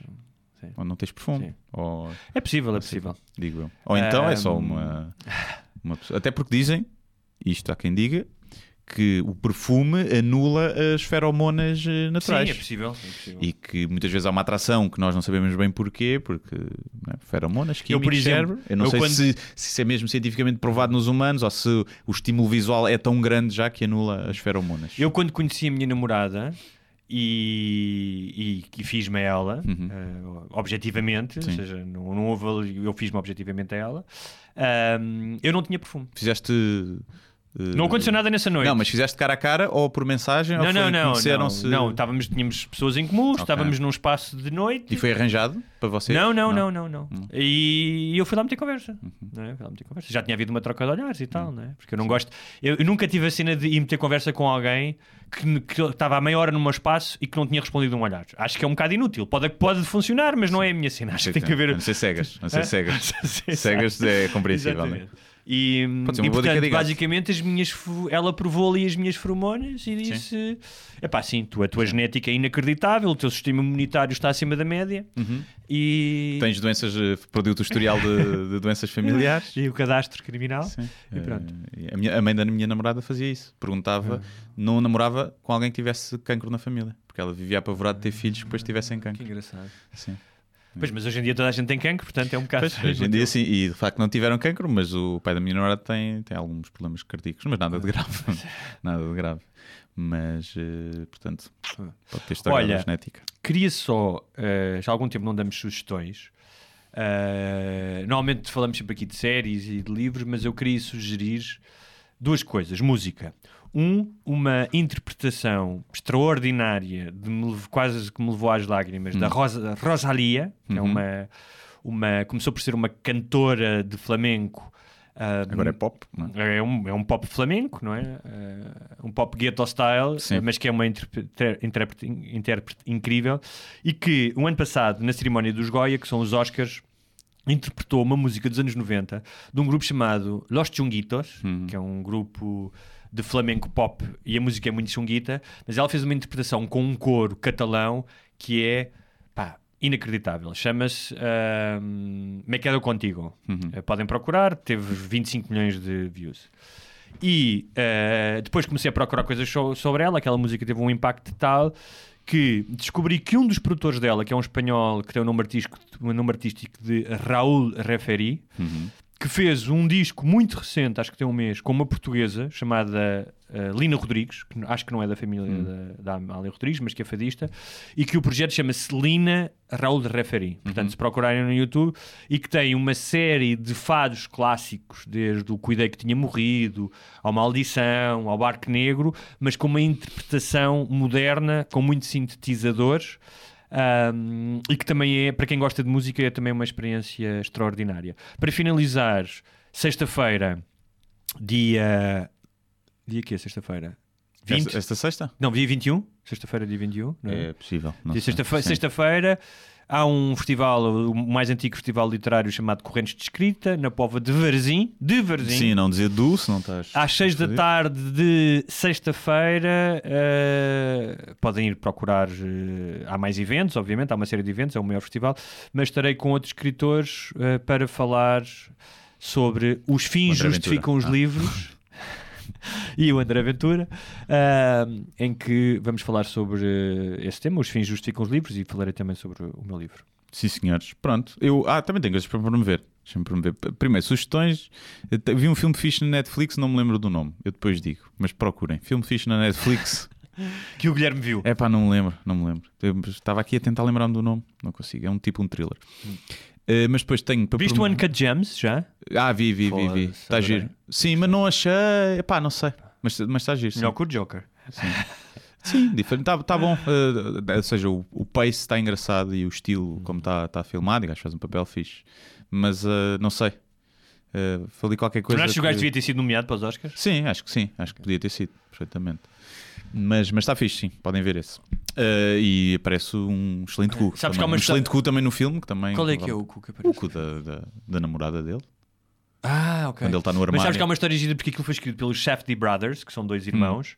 Sim. Ou não tens perfume. Ou É possível, é possível. digo eu. Ou então é só uma, uma. Até porque dizem, isto há quem diga, que o perfume anula as feromonas eh, Sim, naturais. é possível. É possível. E que muitas vezes há uma atração que nós não sabemos bem porquê, porque é? feromonas, Eu, químicos, por exemplo, cérebro. Eu não eu sei quando- se, se isso é mesmo cientificamente provado nos humanos ou se o estímulo visual é tão grande já que anula as feromonas. Eu, quando conheci a minha namorada e, e, e fiz-me a ela, eh, objetivamente, Uhum. Sim. ou seja, não, não houve eu fiz-me objetivamente a ela, eu não tinha perfume. Fizeste. Não aconteceu nada nessa noite. Não, mas fizeste cara a cara ou por mensagem? ou não, foi, não, não, não, não, estávamos, tínhamos pessoas em comum, estávamos num espaço de noite. E foi arranjado para vocês? Não, não, não, não, não. Hum. E eu fui lá meter conversa. Uhum. Não é? Fui lá meter conversa. Já tinha havido uma troca de olhares e Hum. tal, não é? Porque eu não gosto. Eu, eu nunca tive a cena de ir meter conversa com alguém que, que estava a meia hora num espaço e que não tinha respondido um olhar. Acho que é um bocado inútil. Pode, pode funcionar, mas não é a minha cena. Acho que tem que haver. A não ser cegas. A não ser Hã? cegas. Sim, cegas é compreensível. E, Pode ser uma e boa dica portanto, de gato. basicamente, as minhas, ela provou ali as minhas feromonas e disse: é pá, sim, tu, a tua genética é inacreditável, o teu sistema imunitário está acima da média e, Uhum. Tens doenças, eh, perdeu-te o historial de, de doenças familiares. e o cadastro criminal. E pronto. Eh, a, minha- a mãe da minha namorada fazia isso. Perguntava, Ah. não namorava com alguém que tivesse cancro na família. Porque ela vivia apavorada de ter filhos que depois tivessem Que cancro. engraçado. Sim. Pois, mas hoje em dia toda a gente tem cancro, portanto é um bocado. Pois, hoje em dia sim, e de facto não tiveram cancro, mas o pai da minha namorada tem, tem alguns problemas cardíacos, mas nada de grave. nada de grave. Mas, eh, portanto, pode ter estragado Olha, a genética. Queria só, eh, já há algum tempo não damos sugestões. Eh, normalmente falamos sempre aqui de séries e de livros, mas eu queria sugerir duas coisas: música. Um, uma interpretação extraordinária, de me quase que me levou às lágrimas, da Rosa, Rosalia, que é uma, uma. Começou por ser uma cantora de flamenco. ah, Agora é pop, é? é um, é um pop flamenco, não é? Eh, um pop ghetto style, Sim. eh, mas que é uma intérprete, intérprete incrível e que o ano passado, na cerimónia dos Goya, que são os Oscars, interpretou uma música dos anos 90 de um grupo chamado Los Chunguitos, que é um grupo de flamenco pop e a música é muito chunguita, mas ela fez uma interpretação com um coro catalão que é pá, inacreditável. Chama-se ahm, Me Quedo Contigo. Eh, podem procurar, teve 25 milhões de views. E eh, depois comecei a procurar coisas so- sobre ela, aquela música teve um impacto tal que descobri que um dos produtores dela, que é um espanhol que tem o nome artístico, o nome artístico de Raúl Referi, que fez um disco muito recente, acho que tem um mês, com uma portuguesa chamada eh, Lina Rodrigues, que acho que não é da família da, da Amália Rodrigues, mas que é fadista, e que o projeto chama-se Lina Raúl Referi. Portanto, se procurarem no YouTube, e que tem uma série de fados clássicos, desde o Cuidei que tinha morrido, ao Maldição, ao Barco Negro, mas com uma interpretação moderna, com muitos sintetizadores. Um, e que também é, para quem gosta de música, é também uma experiência extraordinária. Para finalizar, sexta-feira, dia. Dia que é sexta-feira? 20? Esta, esta sexta? Não, dia 21? Sexta-feira, dia 21? Não é? É possível. Sexta-feira, Sim. sexta-feira há um festival, o mais antigo festival literário chamado Correntes de Escrita, na Pova de Varzim. De Varzim. Sim, não dizer du, se não estás. Às 6 da tarde de sexta-feira eh, podem ir procurar. eh, há mais eventos, obviamente, há uma série de eventos, é o maior festival, mas estarei com outros escritores eh, para falar sobre os fins justificam os Ah. livros. e o André Ventura, ah, em que vamos falar sobre eh, esse tema, os fins justificam os livros, e falarei também sobre o meu livro. Sim, senhores. Pronto. Eu, ah, também tenho coisas para promover. Deixa-me promover. Primeiro, sugestões. Eu Vi um filme fixe na Netflix, não me lembro do nome. Eu depois digo. Mas procurem. Filme fixe na Netflix. Que o Guilherme viu. É pá, não me lembro. Não me lembro. Eu estava aqui a tentar lembrar-me do nome. Não consigo. É um tipo um thriller. Eh, mas depois tenho para Viste o promover- Uncut Gems já? Ah, vi, vi, vi, vi. Está giro. Sim, mas não achei. Epá, não sei. Mas mas está giro. sim. Melhor que o Joker. Sim, diferente. Está tá bom. Eh, ou seja, o, o pace está engraçado e o estilo, como está tá filmado, e acho que faz um papel fixe. Mas eh, não sei. Eh, falei qualquer Tu coisa. não achas que o gajo devia ter sido nomeado para os Oscars? Sim, acho que sim. Acho que podia ter sido, perfeitamente. Mas, mas está fixe, sim. Podem ver esse. Eh, e aparece um excelente cu. Sabes que há também. uma um excelente cu também no filme. Que também, Qual é que é o cu que O aparece? cu da, da, da namorada dele. Ah, ok. Quando ele está no Mas sabes armário. que há uma história gira porque aquilo foi escrito pelos Safdie Brothers, que são dois irmãos,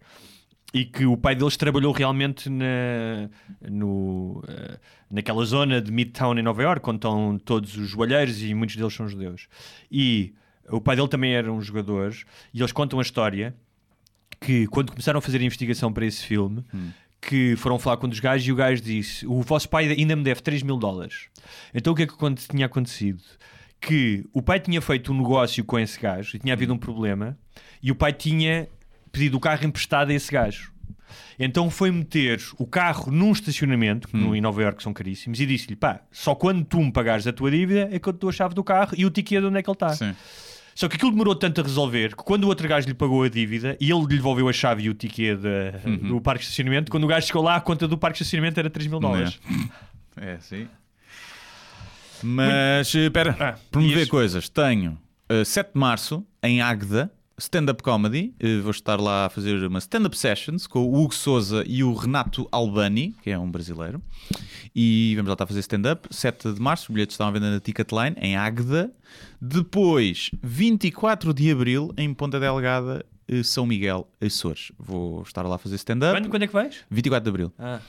e que o pai deles trabalhou realmente na, no, eh, naquela zona de Midtown em Nova York, onde estão todos os joalheiros e muitos deles são judeus. E o pai dele também era um jogador, e eles contam a história que quando começaram a fazer a investigação para esse filme, que foram falar com um dos gajos e o gajo disse: O vosso pai ainda me deve 3 mil dólares. Então o que é que tinha acontecido? Que o pai tinha feito um negócio com esse gajo e tinha havido um problema e o pai tinha pedido o carro emprestado a esse gajo. Então foi meter o carro num estacionamento, que no, em Nova Iorque são caríssimos, e disse-lhe: pá, só quando tu me pagares a tua dívida é que eu te dou a chave do carro e o ticket de onde é que ele está. Sim. Só que aquilo demorou tanto a resolver que quando o outro gajo lhe pagou a dívida e ele lhe devolveu a chave e o ticket de- Uhum. do parque de estacionamento, quando o gajo chegou lá, a conta do parque de estacionamento era 3 mil dólares. É, sim. Mas, eh, espera, Ah, promover coisas. Tenho eh, 7 de março, em Águeda, stand-up comedy. Eh, vou estar lá a fazer uma stand-up sessions com o Hugo Souza e o Renato Albani, que é um brasileiro. E vamos lá estar a fazer stand-up. 7 de março, os bilhetes estão à venda na Ticketline, em Águeda. Depois, 24 de abril, em Ponta Delgada, eh, São Miguel, Açores. Vou estar lá a fazer stand-up. Quando, quando é que vais? 24 de abril Ah,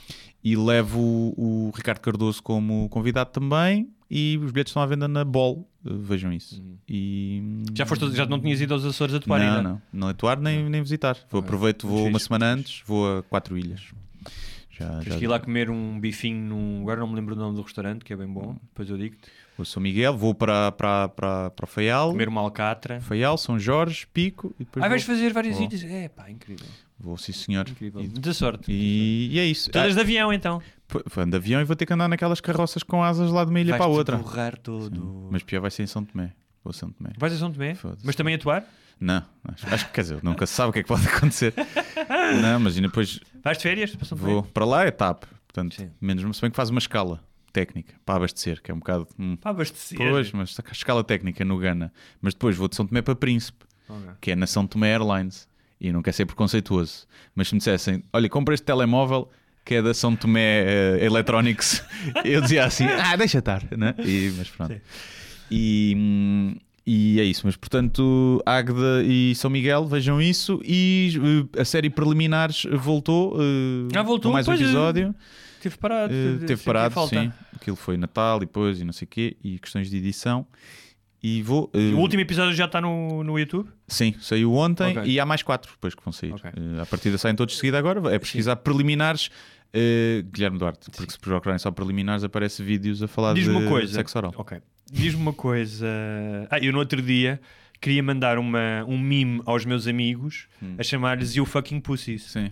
e levo o, o Ricardo Cardoso como convidado também e os bilhetes estão à venda na Bol, eh, vejam isso. E já, foste, já não tinhas ido aos Açores a atuar não, ainda? não, não atuar nem, nem visitar. Vou aproveito, vou uma semana antes, vou a quatro ilhas. Já, Tens já que ir lá comer um bifinho num. Agora não me lembro o nome do restaurante, que é bem bom. Depois eu digo-te. A São Miguel, vou para, para, para, para o Faial, Comer uma alcatra. Faial, São Jorge, Pico e depois Ah, vou, vais fazer várias Vou. ilhas. É pá, incrível. vou sim senhor. incrível. E, Muita sorte. e- e é isso. Todas Ah, de avião então. ando de avião e vou ter que andar naquelas carroças com asas lá de uma ilha para a outra. borrar todo. Mas pior vai ser em São Tomé. Vou a São Tomé. Vais a São Tomé? Foda-se. Mas também atuar? Não, acho, acho que quer dizer, nunca se sabe o que é que pode acontecer. não, mas e depois Vais de férias para São Tomé? vou para lá é TAP. Portanto, Sim. menos se bem que faz uma escala técnica para abastecer, que é um bocado. hum, Para abastecer. Pois, mas a escala técnica no Gana. Mas depois vou de São Tomé para Príncipe, Ok. que é na São Tomé Airlines. E não quer ser preconceituoso. Mas se me dissessem, olha, compra este telemóvel que é da São Tomé eh, Electronics, eu dizia assim, ah, deixa estar, né? E, mas pronto. E, hum, e é isso. Mas portanto, Águeda e São Miguel, vejam isso. E eh, a série Preliminares voltou. Ah, voltou? Com mais um Pois, episódio. Teve parado. Eh, senti teve parado, falta. sim. Aquilo foi Natal e depois e não sei o quê. E questões de edição. E vou. eh, O último episódio já está no, no YouTube? Sim, saiu ontem Ok. e há mais quatro depois que vão sair. Ok. Eh, à partida saem todos de seguida agora. É pesquisar preliminares eh, Guilherme Duarte. Porque se procurarem só preliminares aparece vídeos a falar de Diz-me uma coisa. sexo oral. Ok. Diz-me uma coisa. Ah, eu no outro dia queria mandar uma, um meme aos meus amigos a chamar-lhes You Fucking Pussies. Sim.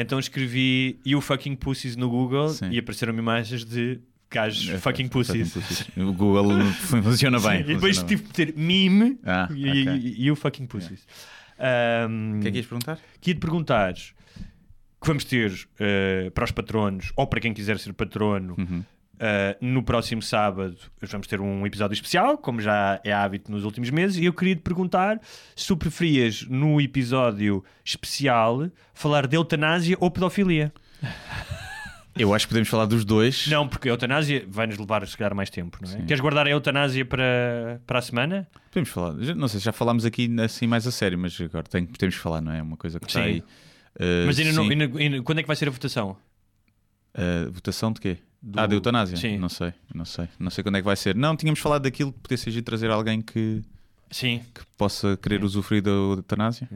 Então escrevi You Fucking Pussies no Google Sim. e apareceram-me imagens de gajos É, fucking pussies. O Google funciona bem. e depois tive de ter meme Ah, e, ok. e- You Fucking Pussies. Ahm, bem. O que é que ias perguntar? Queria te perguntar que vamos ter eh, para os patronos ou para quem quiser ser patrono Uhum. Eh, no próximo sábado vamos ter um episódio especial, como já é hábito nos últimos meses, e eu queria te perguntar se tu preferias no episódio especial falar de eutanásia ou pedofilia. Eu acho que podemos falar dos dois. Não, porque a eutanásia vai-nos levar se calhar mais tempo, não é? Sim. Queres guardar a eutanásia para, para a semana? Podemos falar. Não sei se já falámos aqui assim mais a sério, mas agora tem, temos que falar, não é? É Uma coisa que está Sim. aí. Eh, Mas ainda não, ainda- ainda- quando é que vai ser a votação? Uh, votação de quê? Do- Ah, de eutanásia? Sim. Não sei, não sei. Não sei quando é que vai ser. Não, tínhamos falado daquilo que podia ser trazer alguém que, Sim. que possa querer usufruir da eutanásia.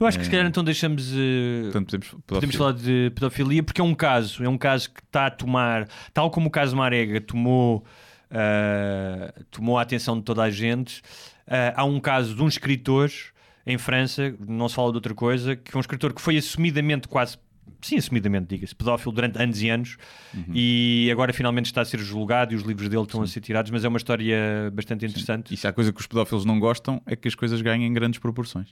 Eu acho que se calhar então deixamos. eh, Portanto, podemos, Podemos falar de pedofilia porque é um caso, é um caso que está a tomar, tal como o caso Marega tomou, ah, tomou a atenção de toda a gente. ah, há um caso de um escritor em França, não se fala de outra coisa, que é um escritor que foi assumidamente quase. Sim, assumidamente, diga-se, pedófilo durante anos e anos e agora finalmente está a ser julgado e os livros dele estão a ser tirados, mas é uma história bastante interessante. E se há coisa que os pedófilos não gostam é que as coisas ganhem grandes proporções.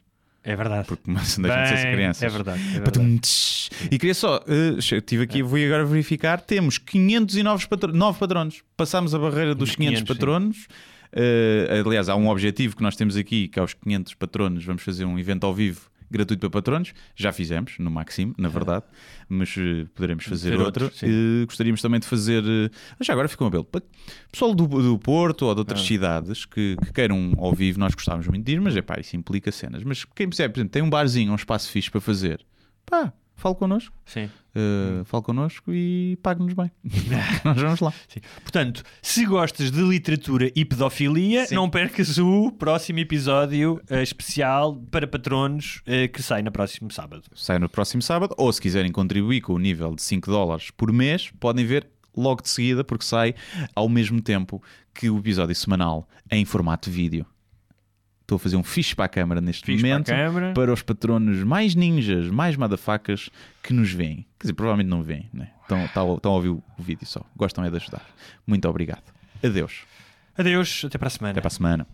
É verdade. Porque começam deixam de ser crianças. É verdade. é verdade. E queria só, eh, estive aqui, vou agora verificar, temos 509 patro patronos. Passámos a barreira dos Dos 500, 500, sim. patronos. Eh, aliás, há um objetivo que nós temos aqui, que aos 500 patronos vamos fazer um evento ao vivo gratuito para patronos. Já fizemos, no Maxime, na verdade, mas eh, poderemos fazer Fazer outro. outro. Eh, gostaríamos também de fazer. eh, já agora ficou um apelo. Pessoal do, do Porto ou de Ah. outras cidades que, que queiram ao vivo, nós gostávamos muito de ir, mas é pá, isso implica cenas. Mas quem percebe, por exemplo, tem um barzinho, um espaço fixe para fazer, pá, fale connosco. Sim. Uh, fale connosco e pague-nos bem. Nós vamos lá. Sim. Portanto, se gostas de literatura e pedofilia, Sim. não percas o próximo episódio eh, especial para patronos eh, que sai no próximo sábado. Sai no próximo sábado, ou se quiserem contribuir com o nível de 5 dólares por mês, podem ver logo de seguida, porque sai ao mesmo tempo que o episódio semanal em formato vídeo. Estou a fazer um fixe para a câmara neste Fixe para momento câmara. para os patronos mais ninjas, mais madafacas que nos veem. Quer dizer, provavelmente não veem, né? estão, estão, estão a ouvir o vídeo só. Gostam é de ajudar. Muito obrigado. Adeus. Adeus, até para a semana. Até para a semana.